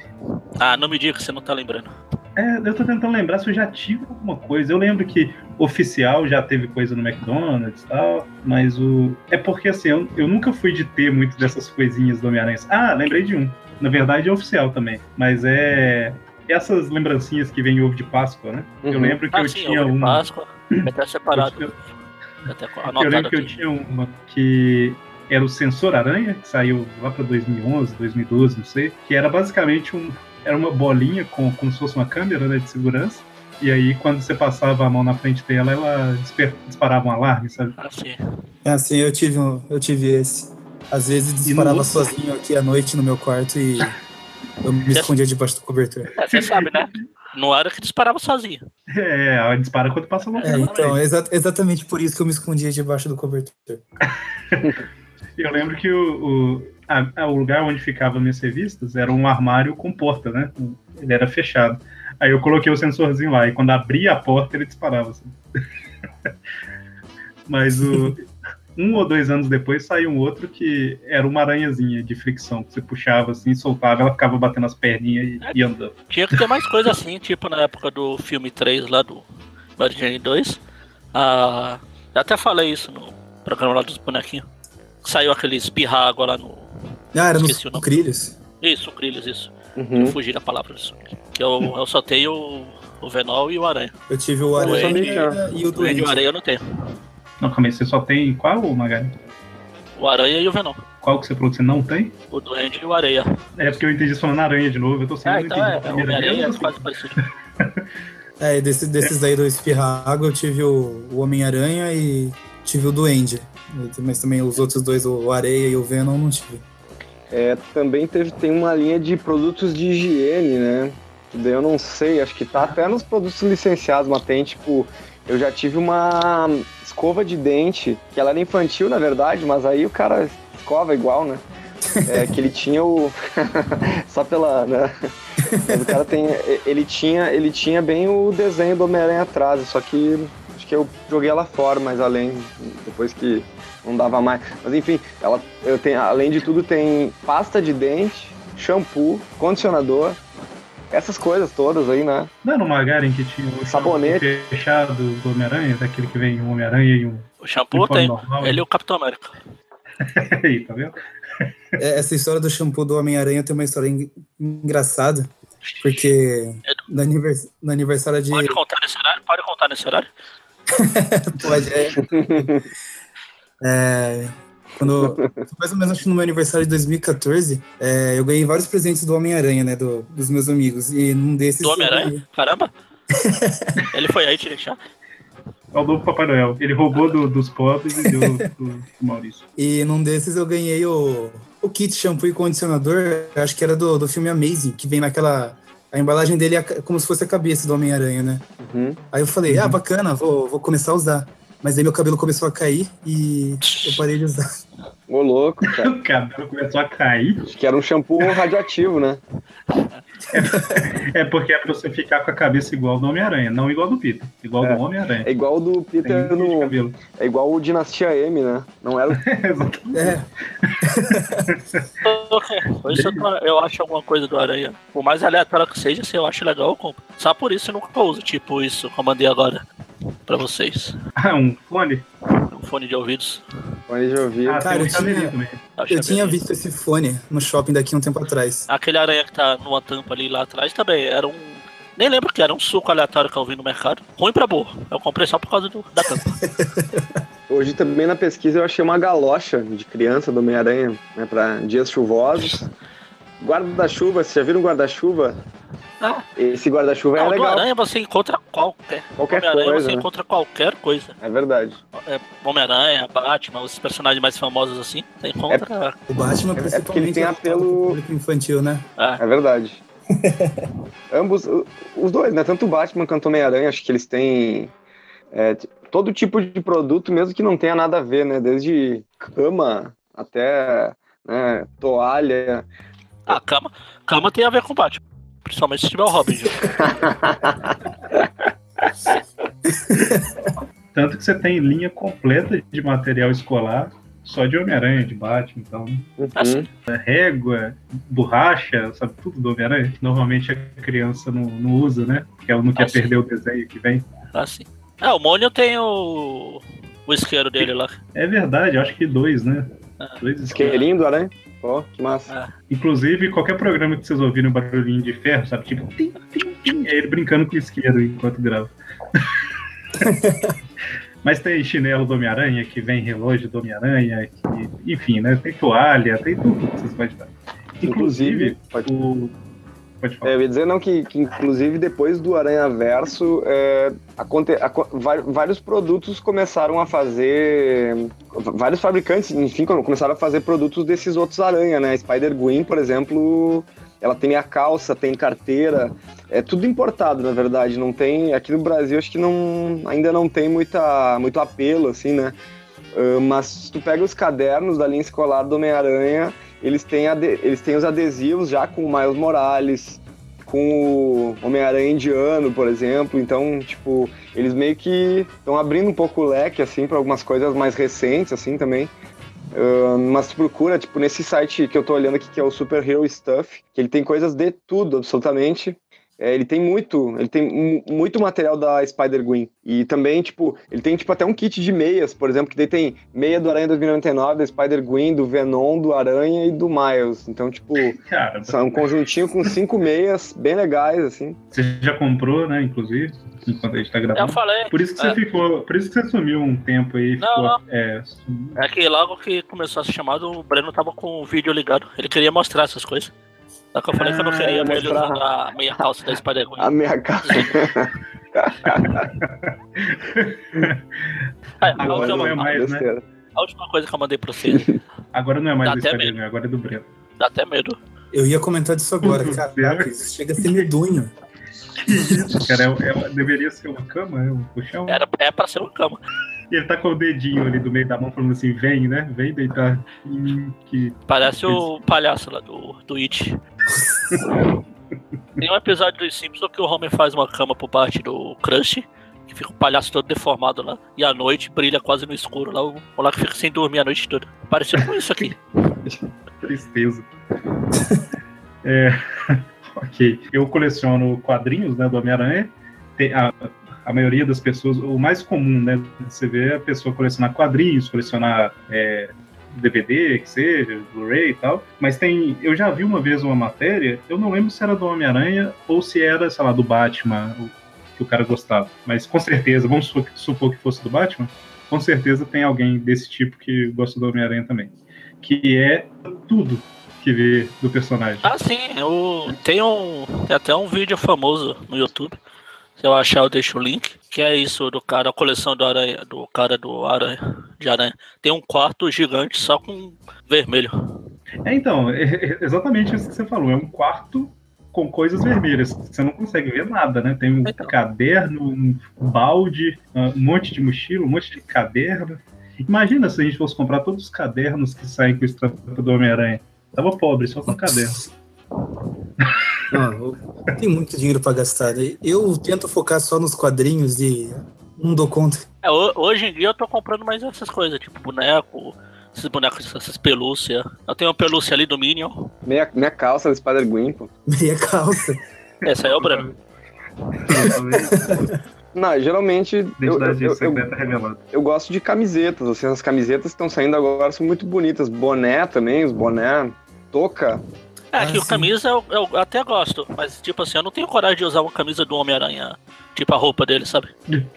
Ah, não me diga que você não tá lembrando. É, eu tô tentando lembrar se eu já tive alguma coisa. Eu lembro que oficial já teve coisa no McDonald's e tal, mas o. É porque assim, eu, eu nunca fui de ter muito dessas coisinhas do Homem-Aranha. Ah, lembrei de um. Na verdade é oficial também. Mas é. Essas lembrancinhas que vem em ovo de Páscoa, né? Eu Uhum. lembro que Ah, eu sim, tinha ovo de uma. Páscoa. Até separado. Eu, Até eu lembro que eu aqui. tinha uma que era o Sensor Aranha, que saiu lá pra 2011, 2012, não sei, que era basicamente um. Era uma bolinha com, como se fosse uma câmera né, de segurança. E aí, quando você passava a mão na frente dela, ela disper- disparava um alarme, sabe? Ah, sim. É assim, eu tive, um- eu tive esse. Às vezes no disparava outro? sozinho aqui à noite no meu quarto e eu me escondia debaixo do cobertor. É, você sabe, né? Não era que disparava sozinho. É, ela dispara quando passa a mão É, então, frente. é exa- exatamente por isso que eu me escondia debaixo do cobertor. Eu lembro que o, o, a- a- o lugar onde ficavam minhas revistas era um armário com porta, né? Ele era fechado. Aí eu coloquei o sensorzinho lá, e quando abria a porta, ele disparava. Assim. Mas o, um ou dois anos depois saiu um outro que era uma aranhazinha de fricção, que você puxava assim, soltava, ela ficava batendo as perninhas e, e andando. Tinha que ter mais coisa assim, tipo na época do filme 3 lá do Mary Jane 2. Ah, até falei isso no programa lá dos bonequinhos. Saiu aquele espirrar agora lá no. Ah, era Esqueci o nome. sucrilhos? Isso, Crilhos, isso. Uhum. Eu fugi da palavra disso. Que eu, eu só tenho o, o Venol e o Aranha. Eu tive o Aranha e o O Aranha e Duende. o Aranha eu não tenho. Não, calma aí, você só tem qual, Magari? O Aranha e o Venom. Qual que você falou que você não tem? O Duende e o Areia. É porque eu entendi falando aranha de novo, eu tô sendo Ah, então é, é o Homem-Aranha é quase parecido. É, e desse, desses daí do espirrar água eu tive o, o Homem-Aranha e tive o Duende. Mas também os outros dois, o Areia e o Venom, não tive. É, também teve, tem uma linha de produtos de higiene, né? Eu não sei, acho que tá até nos produtos licenciados, mas tem tipo. Eu já tive uma escova de dente, que ela era infantil, na verdade, mas aí o cara escova igual, né? É, que ele tinha o. Só pela. Né? Mas o cara tem. Ele tinha, ele tinha bem o desenho do Homem-Aranha atrás, só que que eu joguei ela fora mais além, depois que não dava mais. Mas enfim, ela eu tenho, além de tudo, tem pasta de dente, shampoo, condicionador, essas coisas todas aí, né? Não era o Magaren que tinha o Sabonete. fechado do Homem-Aranha, daquele que vem um Homem-Aranha e um O shampoo tenho. normal? Ele e o Capitão América. aí, tá vendo? É, Essa história do shampoo do Homem-Aranha tem uma história en- engraçada, porque no, anivers- no aniversário de. Pode contar nesse horário? Pode contar nesse horário? Pode, é. É, quando, mais ou menos acho que no meu aniversário de 2014, é, eu ganhei vários presentes do Homem-Aranha, né? do- dos meus amigos. E num desses. Do eu Homem-Aranha? ganhei- Caramba! Ele foi aí te deixar? É o novo Papai Noel. Ele roubou do- dos pobres e deu pro Maurício. E num desses eu ganhei o, o kit shampoo e condicionador, acho que era do, do filme Amazing, que vem naquela. A embalagem dele é como se fosse a cabeça do Homem-Aranha, né? Uhum. Aí eu falei, ah, bacana, vou, vou começar a usar. Mas aí meu cabelo começou a cair e eu parei de usar. Ô louco, cara. O cabelo começou a cair. Acho que era um shampoo radioativo, né? É porque é pra você ficar com a cabeça igual do Homem-Aranha, não igual do Peter. Igual É. do Homem-Aranha. É igual o do Tem Peter de no. cabelo. É igual o Dinastia M, né? Não era o. Exatamente. É, isso eu, acho alguma coisa do Aranha. Por mais aleatório que seja, se eu acho legal, eu compro. Só por isso eu nunca uso, tipo isso que eu mandei agora pra vocês. Ah, um fone? Um fone de ouvidos. Fone de ouvido. Ah, Cara, eu tinha- também. É Eu tinha visto esse fone no shopping daqui um tempo atrás. Aquele aranha que tá numa tampa ali lá atrás também era um. Nem lembro que era um suco aleatório que eu vi no mercado. Ruim pra boa. Eu comprei só por causa do, da tampa. Hoje também na pesquisa eu achei uma galocha de criança do Homem-Aranha, né, pra dias chuvosos. Guarda-chuva, vocês já viram guarda-chuva? Ah, Esse guarda-chuva é legal. aranha você encontra qualquer. Qualquer Homem-Aranha coisa, você né? encontra qualquer coisa. É verdade. É, Homem-Aranha, Batman, os personagens mais famosos assim. Você encontra. O Batman, É- é porque ele tem é apelo- público infantil, né? É, É verdade. Ambos, os dois, né? Tanto o Batman quanto o Homem-Aranha, acho que eles têm é, todo tipo de produto, mesmo que não tenha nada a ver, né? Desde cama até né, toalha. A cama, cama tem a ver com Batman. Principalmente se tiver o Robin. Tanto que você tem linha completa de material escolar só de Homem-Aranha, de Batman, então. Assim. Uhum. Régua, borracha, sabe tudo do Homem-Aranha. Normalmente a criança não, não usa, né? Porque ela não quer Ah, sim. perder o desenho que vem. Assim. É, o Mônio tem o. O isqueiro dele lá. É verdade, acho que dois, né? Ah. Dois isqueiros. Isqueirinho do aranha. Ó, que massa. Inclusive, qualquer programa que vocês ouvirem um barulhinho de ferro, sabe? Tipo, tim, tim, tim, é ele brincando com o isqueiro enquanto grava. Mas tem chinelo do Homem-Aranha, que vem relógio do Homem-Aranha, que- enfim, né? Tem toalha, tem tudo que vocês podem dar. Inclusive, pode, o. Pode falar. é, eu ia dizer não que, que inclusive depois do Aranha Verso, é, aconte, aco- vai- vários produtos começaram a fazer, vários fabricantes, enfim, começaram a fazer produtos desses outros aranha, né? Spider Gwen, por exemplo, ela tem a calça, tem carteira, é tudo importado, na verdade. Não tem aqui no Brasil, acho que não, ainda não tem muita, muito apelo, assim, né? Ah, mas se tu pega os cadernos da linha escolar do Homem-Aranha, eles têm, eles têm os adesivos já com o Miles Morales, com o Homem-Aranha indiano, por exemplo. Então, tipo, eles meio que estão abrindo um pouco o leque, assim, para algumas coisas mais recentes, assim, também. Ah, mas tu procura, tipo, nesse site que eu tô olhando aqui, que é o Super Hero Stuff, que ele tem coisas de tudo, absolutamente. É, ele tem muito, ele tem mu- muito material da Spider-Gwen. E também, tipo, ele tem, tipo, até um kit de meias, por exemplo, que daí tem meia do Aranha 2099, da Spider-Gwen, do Venom, do Aranha e do Miles. Então, tipo, Cara, são um conjuntinho com cinco meias bem legais, assim. você já comprou, né? Inclusive, enquanto a gente tá Eu gravando. falei. Por isso que você É. ficou. Por isso que você sumiu um tempo aí. Não, ficou, não. É, É que logo que começou a ser chamado, o Breno tava com o vídeo ligado. Ele queria mostrar essas coisas. Só que eu falei que eu não Ah, queria ele mostrar. usando a meia calça da Spider-Gwen. A meia calça. É, a, Agora última, não é mais, né? A última coisa que eu mandei pra você, Agora não é mais Dá do até Spider-Man, agora é do Breno. dá até medo. Eu ia comentar disso agora, caraca, isso chega a ser medonho. Isso, cara? É, é- deveria ser uma cama, é um puxão. Era, é pra ser uma cama. E ele tá com o dedinho ali do meio da mão falando assim, vem, né? Vem deitar. Hum, que... Parece o palhaço lá do, do It. Tem um episódio dos Simpsons que o Homer faz uma cama por parte do Crush, que fica o palhaço todo deformado lá, e à noite brilha quase no escuro lá, o que fica sem dormir a noite toda. Parecido com isso aqui. Tristeza. é, ok. Eu coleciono quadrinhos né, do Homem-Aranha. A, a maioria das pessoas, o mais comum, né? Você vê é a pessoa colecionar quadrinhos, colecionar é, DVD, que seja, Blu-ray e tal. Mas tem. Eu já vi uma vez uma matéria, eu não lembro se era do Homem-Aranha ou se era, sei lá, do Batman, que o cara gostava. Mas com certeza, vamos supor, supor que fosse do Batman, com certeza tem alguém desse tipo que gosta do Homem-Aranha também que é tudo que vê do personagem. Ah, sim, eu tem um. Tem até um vídeo famoso no YouTube. Se eu achar, eu deixo o link. Que é isso do cara, a coleção do aranha, do cara do aranha de aranha. Tem um quarto gigante só com vermelho. É, então, é é exatamente isso que você falou. É um quarto com coisas vermelhas. Você não consegue ver nada, né? Tem um Então. caderno, um balde, um monte de mochila, um monte de caderno. Imagina se a gente fosse comprar todos os cadernos que saem com a estampa do Homem-Aranha. Tava pobre, só com caderno. Tenho muito dinheiro pra gastar. né? Eu tento focar só nos quadrinhos e não dou conta. É, ho- hoje em dia eu tô comprando mais essas coisas, tipo boneco, esses bonecos, essas pelúcias. Eu tenho uma pelúcia ali do Minion. Meia, meia calça da Spider-Gwen, pô. Meia calça. Essa aí é o Breno. Não, geralmente eu, eu, eu, eu, gosto de camisetas, assim, as camisetas que estão saindo agora são muito bonitas. Boné também, os boné, touca. É, Ah, que o camisa eu, eu até gosto, mas tipo assim, eu não tenho coragem de usar uma camisa do Homem-Aranha, tipo a roupa dele, sabe?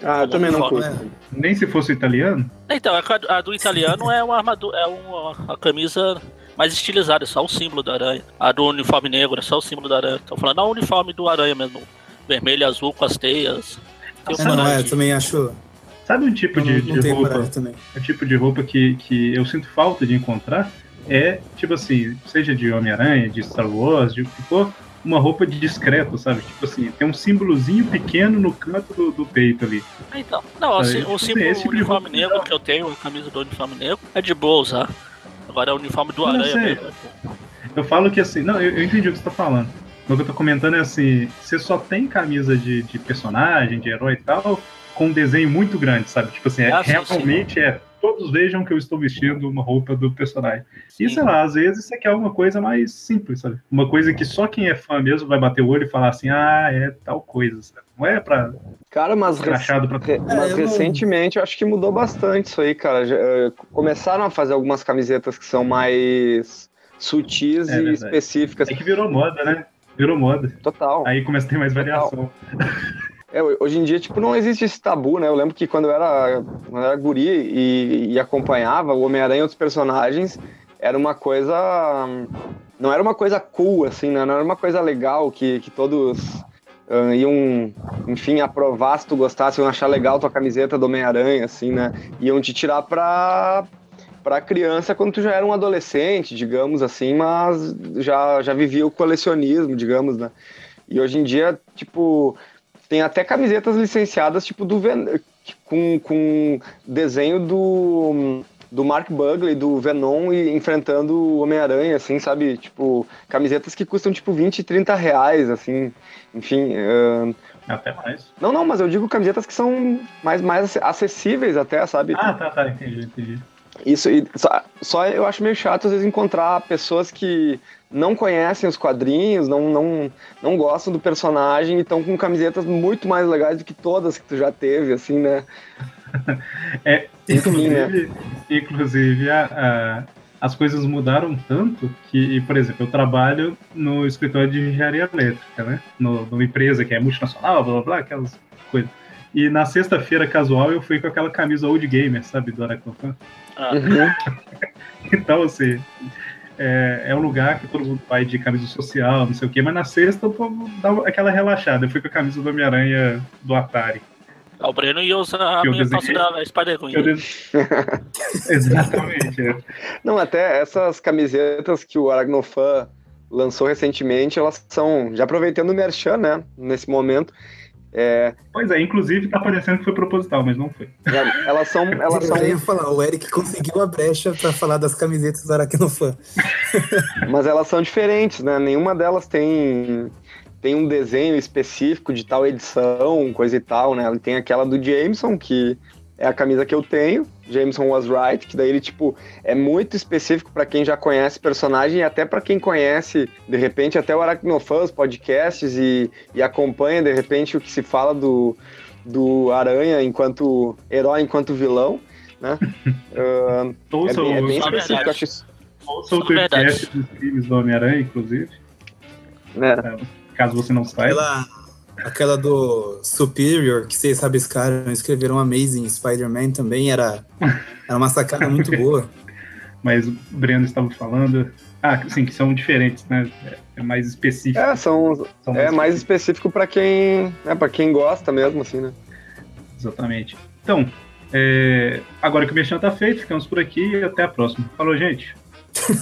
Ah, eu também não curto. Nem se fosse italiano. Então, a, ca- a do italiano é uma armadura, é uma a camisa mais estilizada, é só o símbolo da aranha. A do uniforme negro é só o símbolo da aranha. Tô falando da uniforme do aranha mesmo. Vermelho e azul com as teias. Tenho É, não, é, eu também acho. Sabe um tipo Eu de, não, de roupa? O tipo de roupa que, que eu sinto falta de encontrar é, tipo assim, seja de Homem-Aranha, de Star Wars, de o que for, uma roupa de discreto, sabe? Tipo assim, tem um símbolozinho pequeno no canto do, do peito ali. Então, não, Ah, assim, tipo o símbolo esse tipo uniforme negro que eu tenho, a camisa do uniforme negro, é de boa usar. Agora é o uniforme do não aranha mesmo. Eu falo que assim, não, eu, eu entendi o que você tá falando. O que eu tô comentando é assim, você só tem camisa de, de personagem, de herói e tal, com um desenho muito grande, sabe? Tipo assim, é- Ah, sim, realmente é. Todos vejam que eu estou vestindo uma roupa do personagem. E Sim. sei lá, às vezes você quer uma coisa mais simples, sabe? Uma coisa que só quem é fã mesmo vai bater o olho e falar assim, ah, é tal coisa, sabe? Não é pra Cara, mas, rec- pra re- mas eu não- recentemente eu acho que mudou bastante isso aí, cara. Já, eh, começaram a fazer algumas camisetas que são mais sutis É e verdade. específicas. É que virou moda, né? Virou moda. Total. Aí começa a ter mais variação. É, hoje em dia, tipo, não existe esse tabu, né? Eu lembro que quando eu era, quando eu era guri e, e acompanhava o Homem-Aranha e outros personagens, era uma coisa. Não era uma coisa cool, assim, né? Não era uma coisa legal que, que todos ah, iam, enfim, aprovar se tu gostasse, iam achar legal tua camiseta do Homem-Aranha, assim, né? Iam te tirar pra, pra criança quando tu já era um adolescente, digamos assim, mas já, já vivia o colecionismo, digamos, né? E hoje em dia, tipo, tem até camisetas licenciadas, tipo, do Ven com, com desenho do, do Mark Bugley, do Venom, e enfrentando o Homem-Aranha, assim, sabe? Tipo, camisetas que custam, tipo, 20, 30 reais, assim, enfim. ahn, Até mais. Não, não, mas eu digo camisetas que são mais, mais acessíveis até, sabe? Ah, tá, tá, entendi, entendi. Isso, e só, só eu acho meio chato às vezes encontrar pessoas que não conhecem os quadrinhos, não, não, não gostam do personagem e estão com camisetas muito mais legais do que todas que tu já teve, assim, né? É, Enfim, né? inclusive, inclusive a- a- as coisas mudaram tanto que, por exemplo, eu trabalho no escritório de engenharia elétrica, né? No, numa empresa que é multinacional, blá blá blá, aquelas coisas. E na sexta-feira casual eu fui com aquela camisa old gamer, sabe, do Aracnofan. Ah, Uhum. Então, assim, é, é um lugar que todo mundo vai de camisa social, não sei o quê, mas na sexta o povo dá aquela relaxada. Eu fui com a camisa do Homem-Aranha do Atari. o Breno ia usar a Eu minha calça da. Eu des- Exatamente. é. Não, até essas camisetas que o Aracnofan lançou recentemente, elas são, já aproveitando o Merchan, né, nesse momento, é, Pois é, inclusive tá parecendo que foi proposital, mas não foi. já- elas são, elas são Eu ia falar, o Eric conseguiu a brecha pra falar das camisetas do Aracnofan. Mas elas são diferentes, né? Nenhuma delas tem, tem um desenho específico de tal edição, coisa e tal, né? Tem aquela do Jameson, que é a camisa que eu tenho, Jameson Was Right, que daí ele, tipo, é muito específico para quem já conhece personagem e até para quem conhece, de repente, até o Aracnofan, os podcasts e, e acompanha, de repente, o que se fala do, do Aranha enquanto herói, enquanto vilão, né? Ah, é bem, é bem específico, acho isso. ouça o podcast dos crimes do Homem-Aranha, inclusive, né? caso você não saiba. Aquela, aquela do Superior, que vocês rabiscaram, escreveram Amazing Spider-Man também, era, era uma sacada muito boa. Mas o Breno estava falando. Ah, sim, que são diferentes, né? É- mais específico. É, são, são É mais específico pra quem, é, para quem gosta mesmo, assim, né? Exatamente. Então, é, agora que o Mexão tá feito, ficamos por aqui e até a próxima. Falou, gente.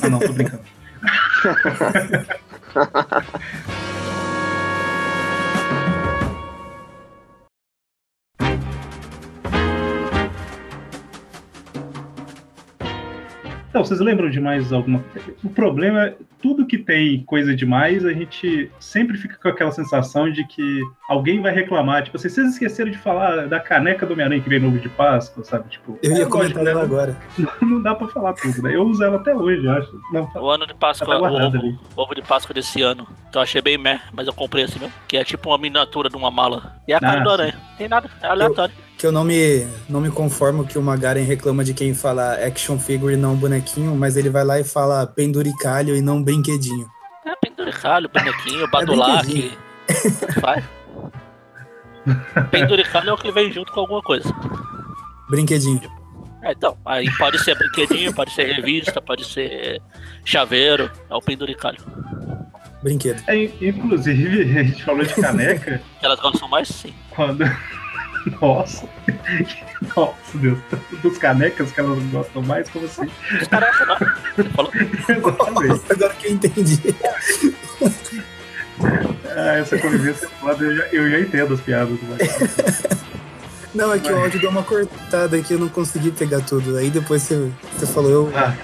Ah, não, tô brincando. Vocês lembram de mais alguma O problema é, tudo que tem coisa demais, a gente sempre fica com aquela sensação de que alguém vai reclamar. Tipo assim, vocês esqueceram de falar da caneca do Homem-Aranha que vem no ovo de Páscoa, sabe? Tipo, Eu é ia lógico, comentar né? dela agora. Não dá pra falar tudo, né? Eu uso ela até hoje, eu acho. Não, O ano de Páscoa, tá o ovo, ali. ovo de Páscoa desse ano. Então eu achei bem meh, mas eu comprei assim mesmo. Que é tipo uma miniatura de uma mala E a cara Ah, do aranha. Tem nada, é aleatório. Que eu não me, não me conformo que o Magaren reclama de quem fala action figure e não bonequinho, mas ele vai lá e fala penduricalho e não brinquedinho. É penduricalho, bonequinho, badulac. Vai. Penduricalho é o que vem junto com alguma coisa. Brinquedinho. É, então, aí pode ser brinquedinho, pode ser revista, pode ser chaveiro, é o penduricalho. Brinquedo. É, inclusive, a gente falou de caneca elas gostam mais, sim. quando. Nossa! Nossa, Deus. Dos canecas que elas gostam mais, como assim? Você falou? Exatamente. Agora que eu entendi. Ah, essa convivência é foda, eu já, eu já entendo as piadas do Magal. Não, é que o áudio deu uma cortada aqui, eu não consegui pegar tudo. Aí depois você, você falou, eu. Ah.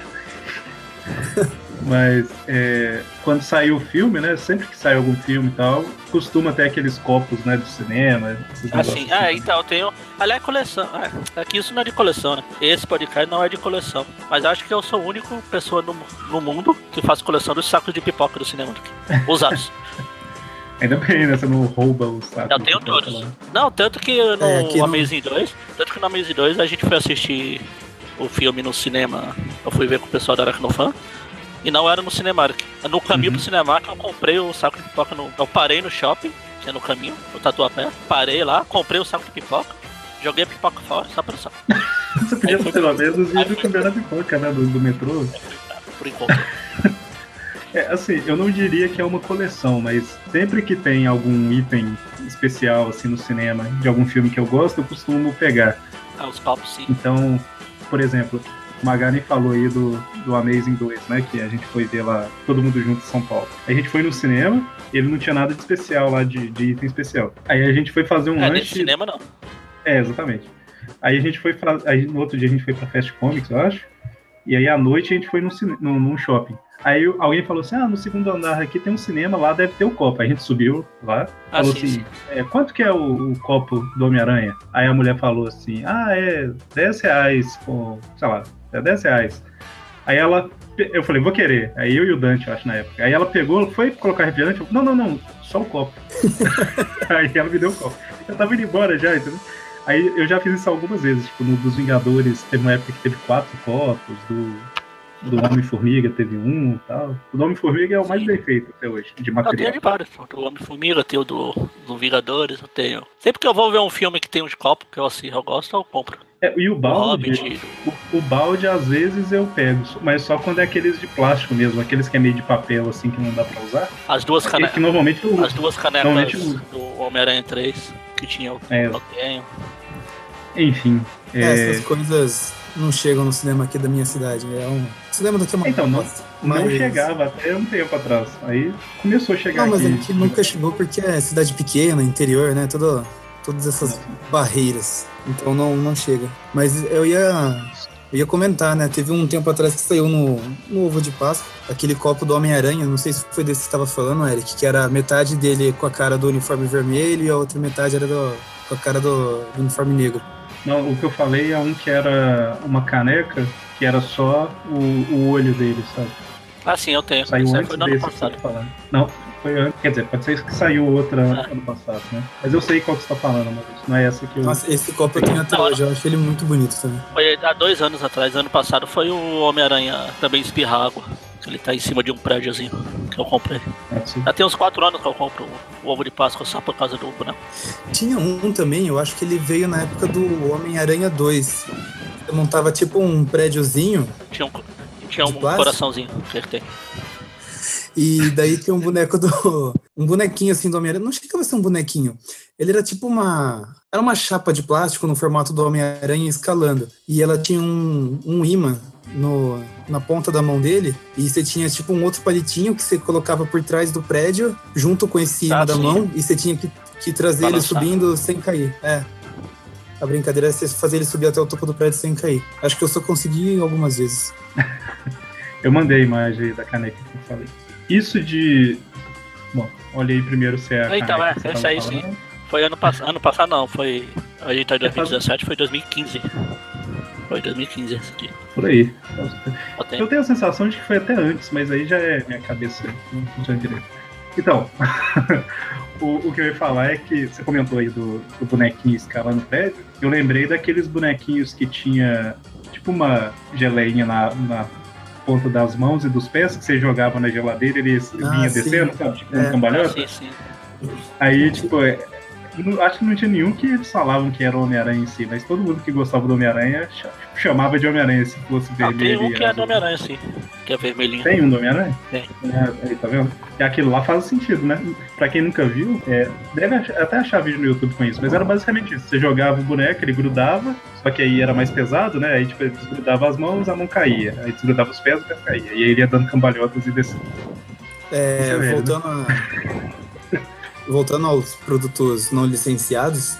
Mas é, quando saiu o filme, né? Sempre que sai algum filme e tal, costuma ter aqueles copos, né, do cinema. esses Assim, negócios ah, então eu tenho. Aliás, coleção. Ah, aqui isso não é de coleção, né? Esse podcast não é de coleção. Mas acho que eu sou a única pessoa no, no mundo que faz coleção dos sacos de pipoca do cinema aqui. Usados. Ainda bem, né? Você não rouba os sacos. Eu tenho todos. lá. Não, tanto que no É, não- Amazing 2, tanto que no Amazing 2 a gente foi assistir o filme no cinema. Eu fui ver com o pessoal da Aracnofan. E não era no Cinemark. No caminho Uhum. pro Cinemark eu comprei o saco de pipoca no. Eu parei no shopping, que é no caminho, no Tatuapé. Parei lá, comprei o saco de pipoca, joguei a pipoca fora, só pelo saco. Você podia Aí pelo menos foi- comer na pipoca, né? Do, do metrô. Por enquanto. É, assim, eu não diria que é uma coleção, mas sempre que tem algum item especial, assim, no cinema, de algum filme que eu gosto, eu costumo pegar. Ah, os papos sim. Então, por exemplo, o Magaren falou aí do, do Amazing 2, né? Que a gente foi ver lá, todo mundo junto em São Paulo. A gente foi no cinema, ele não tinha nada de especial lá, de, de item especial. Aí a gente foi fazer um É, lanche. cinema não. É, exatamente. Aí a gente foi pra, aí no outro dia a gente foi pra Fast Comics, eu acho. E aí à noite a gente foi num, cine- num, num shopping. Aí alguém falou assim: ah, no segundo andar aqui tem um cinema, lá deve ter o copo. Aí a gente subiu lá, Ah, falou sim, assim: sim. é, quanto que é o, o copo do Homem-Aranha? Aí a mulher falou assim: ah, é 10 reais, com, sei lá, é 10 reais. Aí ela, eu falei, vou querer. Aí eu e o Dante, eu acho, na época. Aí ela pegou, foi colocar refrigerante, eu falei, não, não, não, só o copo. aí ela me deu o copo. Eu tava indo embora já, entendeu? Aí eu já fiz isso algumas vezes, tipo, no dos Vingadores teve uma época que teve quatro copos, do, do Homem-Formiga teve um e tal. O Homem-Formiga é o mais Sim. bem feito até hoje, de Eu tenho material. vários. Do Homem-Formiga, eu tenho do, do Vingadores, eu tenho. Sempre que eu vou ver um filme que tem um de copo, que eu assim, eu gosto, eu compro. É, e o balde, Hobbit, o, o balde às vezes eu pego, mas só quando é aqueles de plástico mesmo, aqueles que é meio de papel assim que não dá pra usar. as duas É que canecas. normalmente eu As duas canecas do Homem-Aranha 3, que tinha o É. eu tenho. Enfim. É, é, essas coisas não chegam no cinema aqui da minha cidade. É um cinema daqui é uma Então, não- bosta. não Mas- chegava até um tempo atrás. Aí começou a chegar Não, mas aqui. aqui nunca chegou porque é cidade pequena, interior, né? Todo, todas essas barreiras. Então não, não chega. Mas eu ia, eu ia comentar, né? Teve um tempo atrás que saiu no, no ovo de Páscoa aquele copo do Homem-Aranha. Não sei se foi desse que você estava falando, Eric, que era metade dele com a cara do uniforme vermelho e a outra metade era do, com a cara do, do uniforme negro. Não, o que eu falei é um que era uma caneca que era só o, o olho dele, sabe? Ah, sim, eu tenho. Saiu Isso antes foi no ano passado. Não, foi antes. Quer dizer, pode ser que saiu outra Ah. ano passado, né? Mas eu sei qual que você tá falando, mas não é essa que eu. Nossa, esse copo eu tenho até hoje. Eu acho ele muito bonito também. Foi há dois anos atrás, ano passado, foi o Homem-Aranha também espirrar água. Ele tá em cima de um prédiozinho que eu comprei. Ser. Já tem uns quatro anos que eu compro o ovo de Páscoa só por causa do boneco. Tinha um também, eu acho que ele veio na época do Homem-Aranha 2. Eu montava tipo um prédiozinho Tinha um, tinha um plástico? coraçãozinho que ele tem. E daí tinha um boneco do. Um bonequinho assim do Homem-Aranha. Não chegava a ser um bonequinho. Ele era tipo uma. Era uma chapa de plástico no formato do Homem-Aranha escalando. E ela tinha um, um imã no, na ponta da mão dele. E você tinha tipo um outro palitinho que você colocava por trás do prédio, junto com esse imã Ah, da sim. mão. E você tinha que, que trazer ele Balançar. subindo sem cair. É. A brincadeira é você fazer ele subir até o topo do prédio sem cair. Acho que eu só consegui algumas vezes. Eu mandei a imagem da caneca que eu falei. Isso de. Bom, olhei primeiro se é a Então, é, essa aí sim. falando. Foi ano passado. Ano passado não, foi. A gente tá em É, faz- 2017, foi 2015. Foi 2015 esse aqui. Por aí. Eu tenho. Eu tenho a sensação de que foi até antes, mas aí já é minha cabeça, não funciona direito. Então, o, o que eu ia falar é que você comentou aí do, do bonequinho escalando prédio. Eu lembrei daqueles bonequinhos que tinha tipo uma geleinha na, na ponta das mãos e dos pés que você jogava na geladeira e ele Ah, vinha sim. descendo, sabe? Tipo um É. cambalhota. Sim, sim. Aí, tipo, é, não- acho que não tinha nenhum que eles falavam que era o Homem-Aranha em si, mas todo mundo que gostava do Homem-Aranha cha- chamava de Homem-Aranha se fosse Ah, tem vermelho. um e que é do Homem-Aranha, sim. Que é vermelhinho. Tem um do Homem-Aranha? Tem. É, aí, tá vendo? E aquilo lá faz sentido, né? Pra quem nunca viu, é, deve ach- até achar vídeo no YouTube com isso, mas era basicamente isso. Você jogava o boneco, ele grudava, só que aí era mais pesado, né? Aí tipo, ele desgrudava as mãos, a mão caía. Aí desgrudava os pés, o pé caía. E aí ele ia dando cambalhotas e descendo. É, Isso é mesmo. voltando, a- voltando aos produtos não licenciados,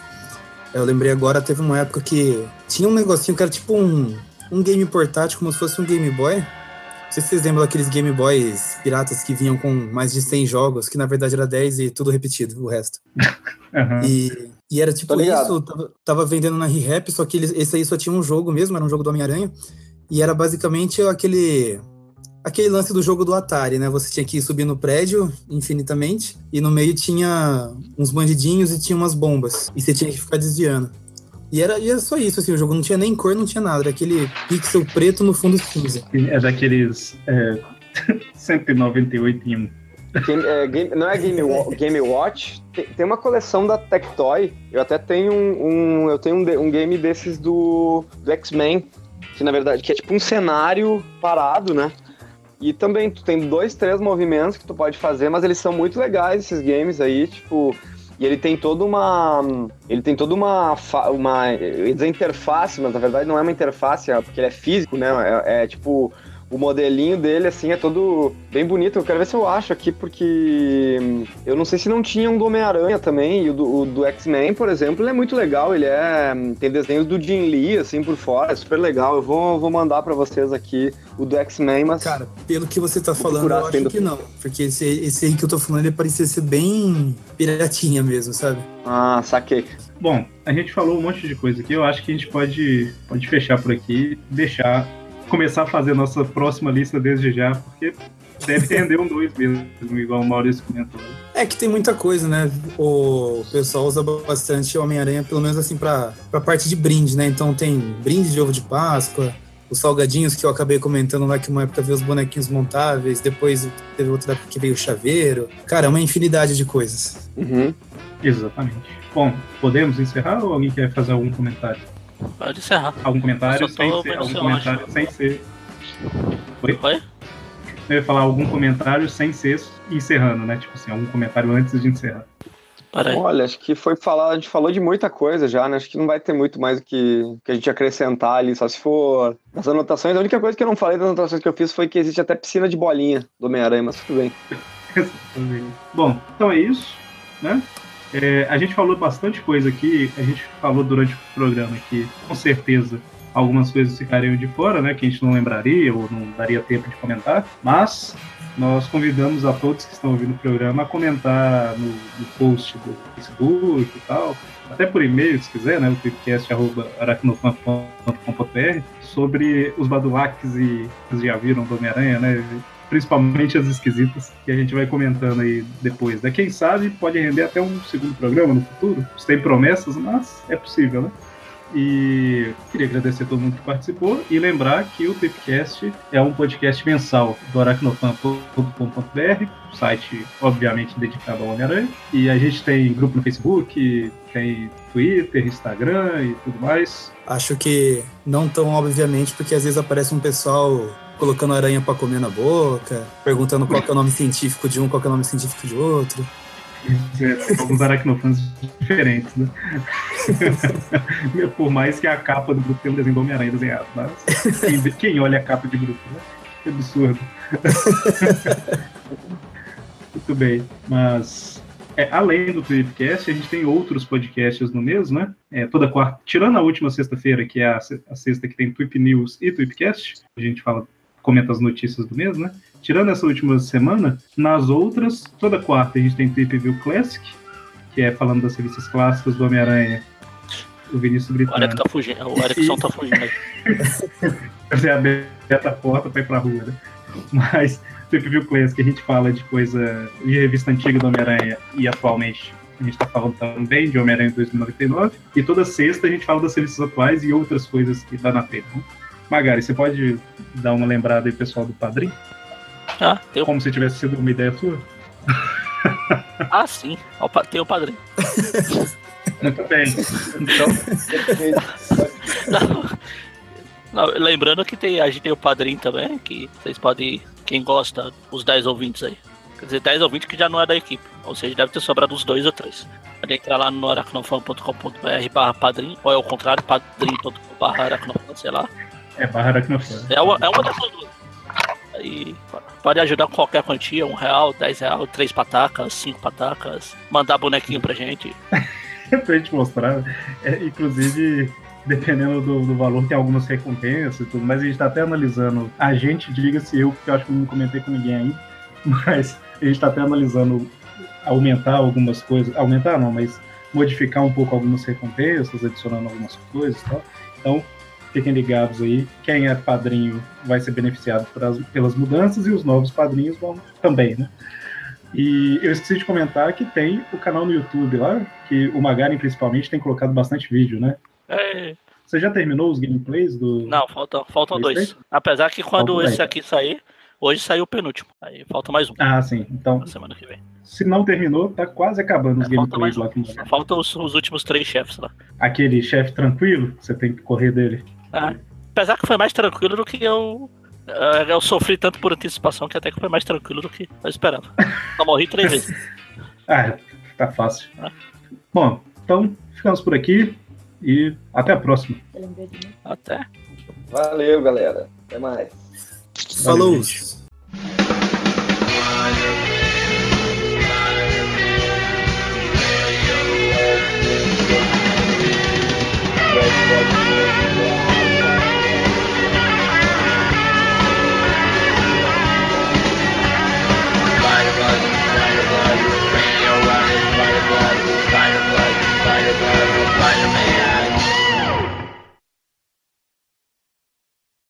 eu lembrei agora, teve uma época que tinha um negocinho que era tipo um, um game portátil, como se fosse um Game Boy. Não sei se vocês lembram daqueles Game Boys piratas que vinham com mais de 100 jogos, que na verdade era 10 e tudo repetido, o resto. Aham. E, e era tipo isso, tava, tava vendendo na ReHap, só que eles- esse aí só tinha um jogo mesmo, era um jogo do Homem-Aranha. E era basicamente aquele aquele lance do jogo do Atari, né? Você tinha que ir subir no prédio infinitamente e no meio tinha uns bandidinhos e tinha umas bombas. E você tinha que ficar desviando. E era, e era só isso, assim, o jogo não tinha nem cor, não tinha nada. Era aquele pixel preto no fundo cinza. É daqueles é, 198 em um. Game- é, game- não é Game, Game Watch? Tem, tem uma coleção da Tectoy. Eu até tenho um, um- eu tenho um, um game desses do, do X-Men, que na verdade que é tipo um cenário parado, né? E também tu tem dois, três movimentos que tu pode fazer, mas eles são muito legais esses games aí, tipo, e ele tem toda uma ele tem toda uma uma eu ia dizer interface, mas na verdade não é uma interface, é porque ele é físico, né? É, é tipo o modelinho dele, assim, é todo bem bonito. Eu quero ver se eu acho aqui, porque hum, eu não sei se não tinha um do Homem-Aranha também. E o do, o do X-Men, por exemplo, ele é muito legal. Ele é. hum, Tem desenhos do Jim Lee, assim, por fora. É super legal. Eu vou, vou mandar pra vocês aqui o do X-Men, mas. Cara, pelo que você tá falando, eu acho do- que não. Porque esse, esse aí que eu tô falando, ele parecia ser bem piratinha mesmo, sabe? Ah, saquei. Bom, a gente falou um monte de coisa aqui. Eu acho que a gente pode, pode fechar por aqui, deixar, começar a fazer a nossa próxima lista desde já, porque deve render um dois mesmo, igual o Maurício comentou. É que tem muita coisa, né? O pessoal usa bastante Homem-Aranha, pelo menos assim, pra, pra parte de brinde, né? Então tem brinde de ovo de Páscoa, os salgadinhos que eu acabei comentando lá, que uma época veio os bonequinhos montáveis, depois teve outra época que veio o chaveiro. Cara, é uma infinidade de coisas. Uhum. Exatamente. Bom, podemos encerrar ou alguém quer fazer algum comentário? Pode encerrar. Algum comentário sem ser. Algum comentário sem ser. Oi? Eu ia falar algum comentário sem ser encerrando, né? Tipo assim, algum comentário antes de encerrar. Peraí. Olha, acho que foi falar, a gente falou de muita coisa já, né? Acho que não vai ter muito mais o que, que a gente acrescentar ali, só se for as anotações. A única coisa que eu não falei das anotações que eu fiz foi que existe até piscina de bolinha do Homem-Aranha, mas tudo bem. Bom, então é isso, né? É, a gente falou bastante coisa aqui, a gente falou durante o programa que, com certeza, algumas coisas ficariam de fora, né? Que a gente não lembraria ou não daria tempo de comentar, mas nós convidamos a todos que estão ouvindo o programa a comentar no, no post do Facebook e tal, até por e-mail, se quiser, né? O podcast.aracnofan.com.br sobre os badulaques e vocês já viram do Homem-Aranha, né? Principalmente as esquisitas, que a gente vai comentando aí depois. Né? Quem sabe pode render até um segundo programa no futuro. Sem promessas, mas é possível, né? E queria agradecer a todo mundo que participou e lembrar que o Tripcast é um podcast mensal do aracnofan.com.br, site obviamente dedicado ao Homem-Aranha. E a gente tem grupo no Facebook, tem Twitter, Instagram e tudo mais. Acho que não tão obviamente, porque às vezes aparece um pessoal colocando aranha pra comer na boca, perguntando qual é o nome científico de um, qual é o nome científico de outro. Alguns aracnofãs diferentes, né? Por mais que a capa do grupo tenha um desenho do Homem-Aranha desenhado, mas quem, olha a capa de grupo, né? Que absurdo. Muito bem, mas é, além do Tweepcast, a gente tem outros podcasts no mês, né? É, toda quarta, tirando a última sexta-feira, que é a, a sexta que tem Tweep News e Tweepcast, a gente fala, comenta as notícias do mês, né? Tirando essa última semana, nas outras, toda quarta a gente tem Tweep View Classic, que é falando das revistas clássicas do Homem-Aranha. O Vinícius O Eric gritando. tá fugindo. O Erickson tá fugindo aí. Você aberta a porta pra ir pra rua, né? Mas Trip View Class, que a gente fala de coisa de revista antiga do Homem-Aranha e atualmente a gente está falando também de Homem-Aranha 2099. E toda sexta a gente fala das revistas atuais e outras coisas que dá na feira. Magari, você pode dar uma lembrada aí, pessoal, do padrinho? Ah, tem. Como se tivesse sido uma ideia sua? ah sim, tem o padrinho. Muito bem. Então. Não, lembrando que tem, a gente tem o padrinho também, que vocês podem, quem gosta, os 10 ouvintes aí. Quer dizer, 10 ouvintes que já não é da equipe. Ou seja, deve ter sobrado uns dois ou três. Pode entrar lá no aracnofan.com.br barra padrinho, ou é o contrário, padrinho.com barra aracnofan, sei lá. É barra aracnofan. É uma, é uma dessas duas. Aí pode ajudar com qualquer quantia, um real, dez real, três patacas, cinco patacas, mandar bonequinho pra gente. pra gente mostrar. É, inclusive, dependendo do, do, valor, tem algumas recompensas e tudo, mas a gente tá até analisando. A gente, diga-se eu, porque eu acho que eu não comentei com ninguém ainda, mas a gente tá até analisando aumentar algumas coisas. Aumentar não, mas modificar um pouco algumas recompensas, adicionando algumas coisas e tal. Então, fiquem ligados aí. Quem é padrinho vai ser beneficiado pelas mudanças e os novos padrinhos vão também, né? E eu esqueci de comentar que tem o canal no YouTube lá, que o Magaren principalmente tem colocado bastante vídeo, né? É. Você já terminou os gameplays do. Não, faltam, faltam dois. Apesar que quando Falta esse aqui sair, hoje saiu o penúltimo. Aí falta mais um. Ah, sim. Então. Na semana que vem. Se não terminou, tá quase acabando os é, gameplays lá. Com faltam os, os, últimos três chefes lá. Aquele chefe tranquilo, você tem que correr dele. É. Apesar que foi mais tranquilo do que eu. Eh, eu sofri tanto por antecipação que até que foi mais tranquilo do que eu esperava. Só morri três vezes. ah, tá fácil. Ah. Bom, então ficamos por aqui e até a próxima. Até. Valeu, galera. Até mais. Falou. Valeu, Time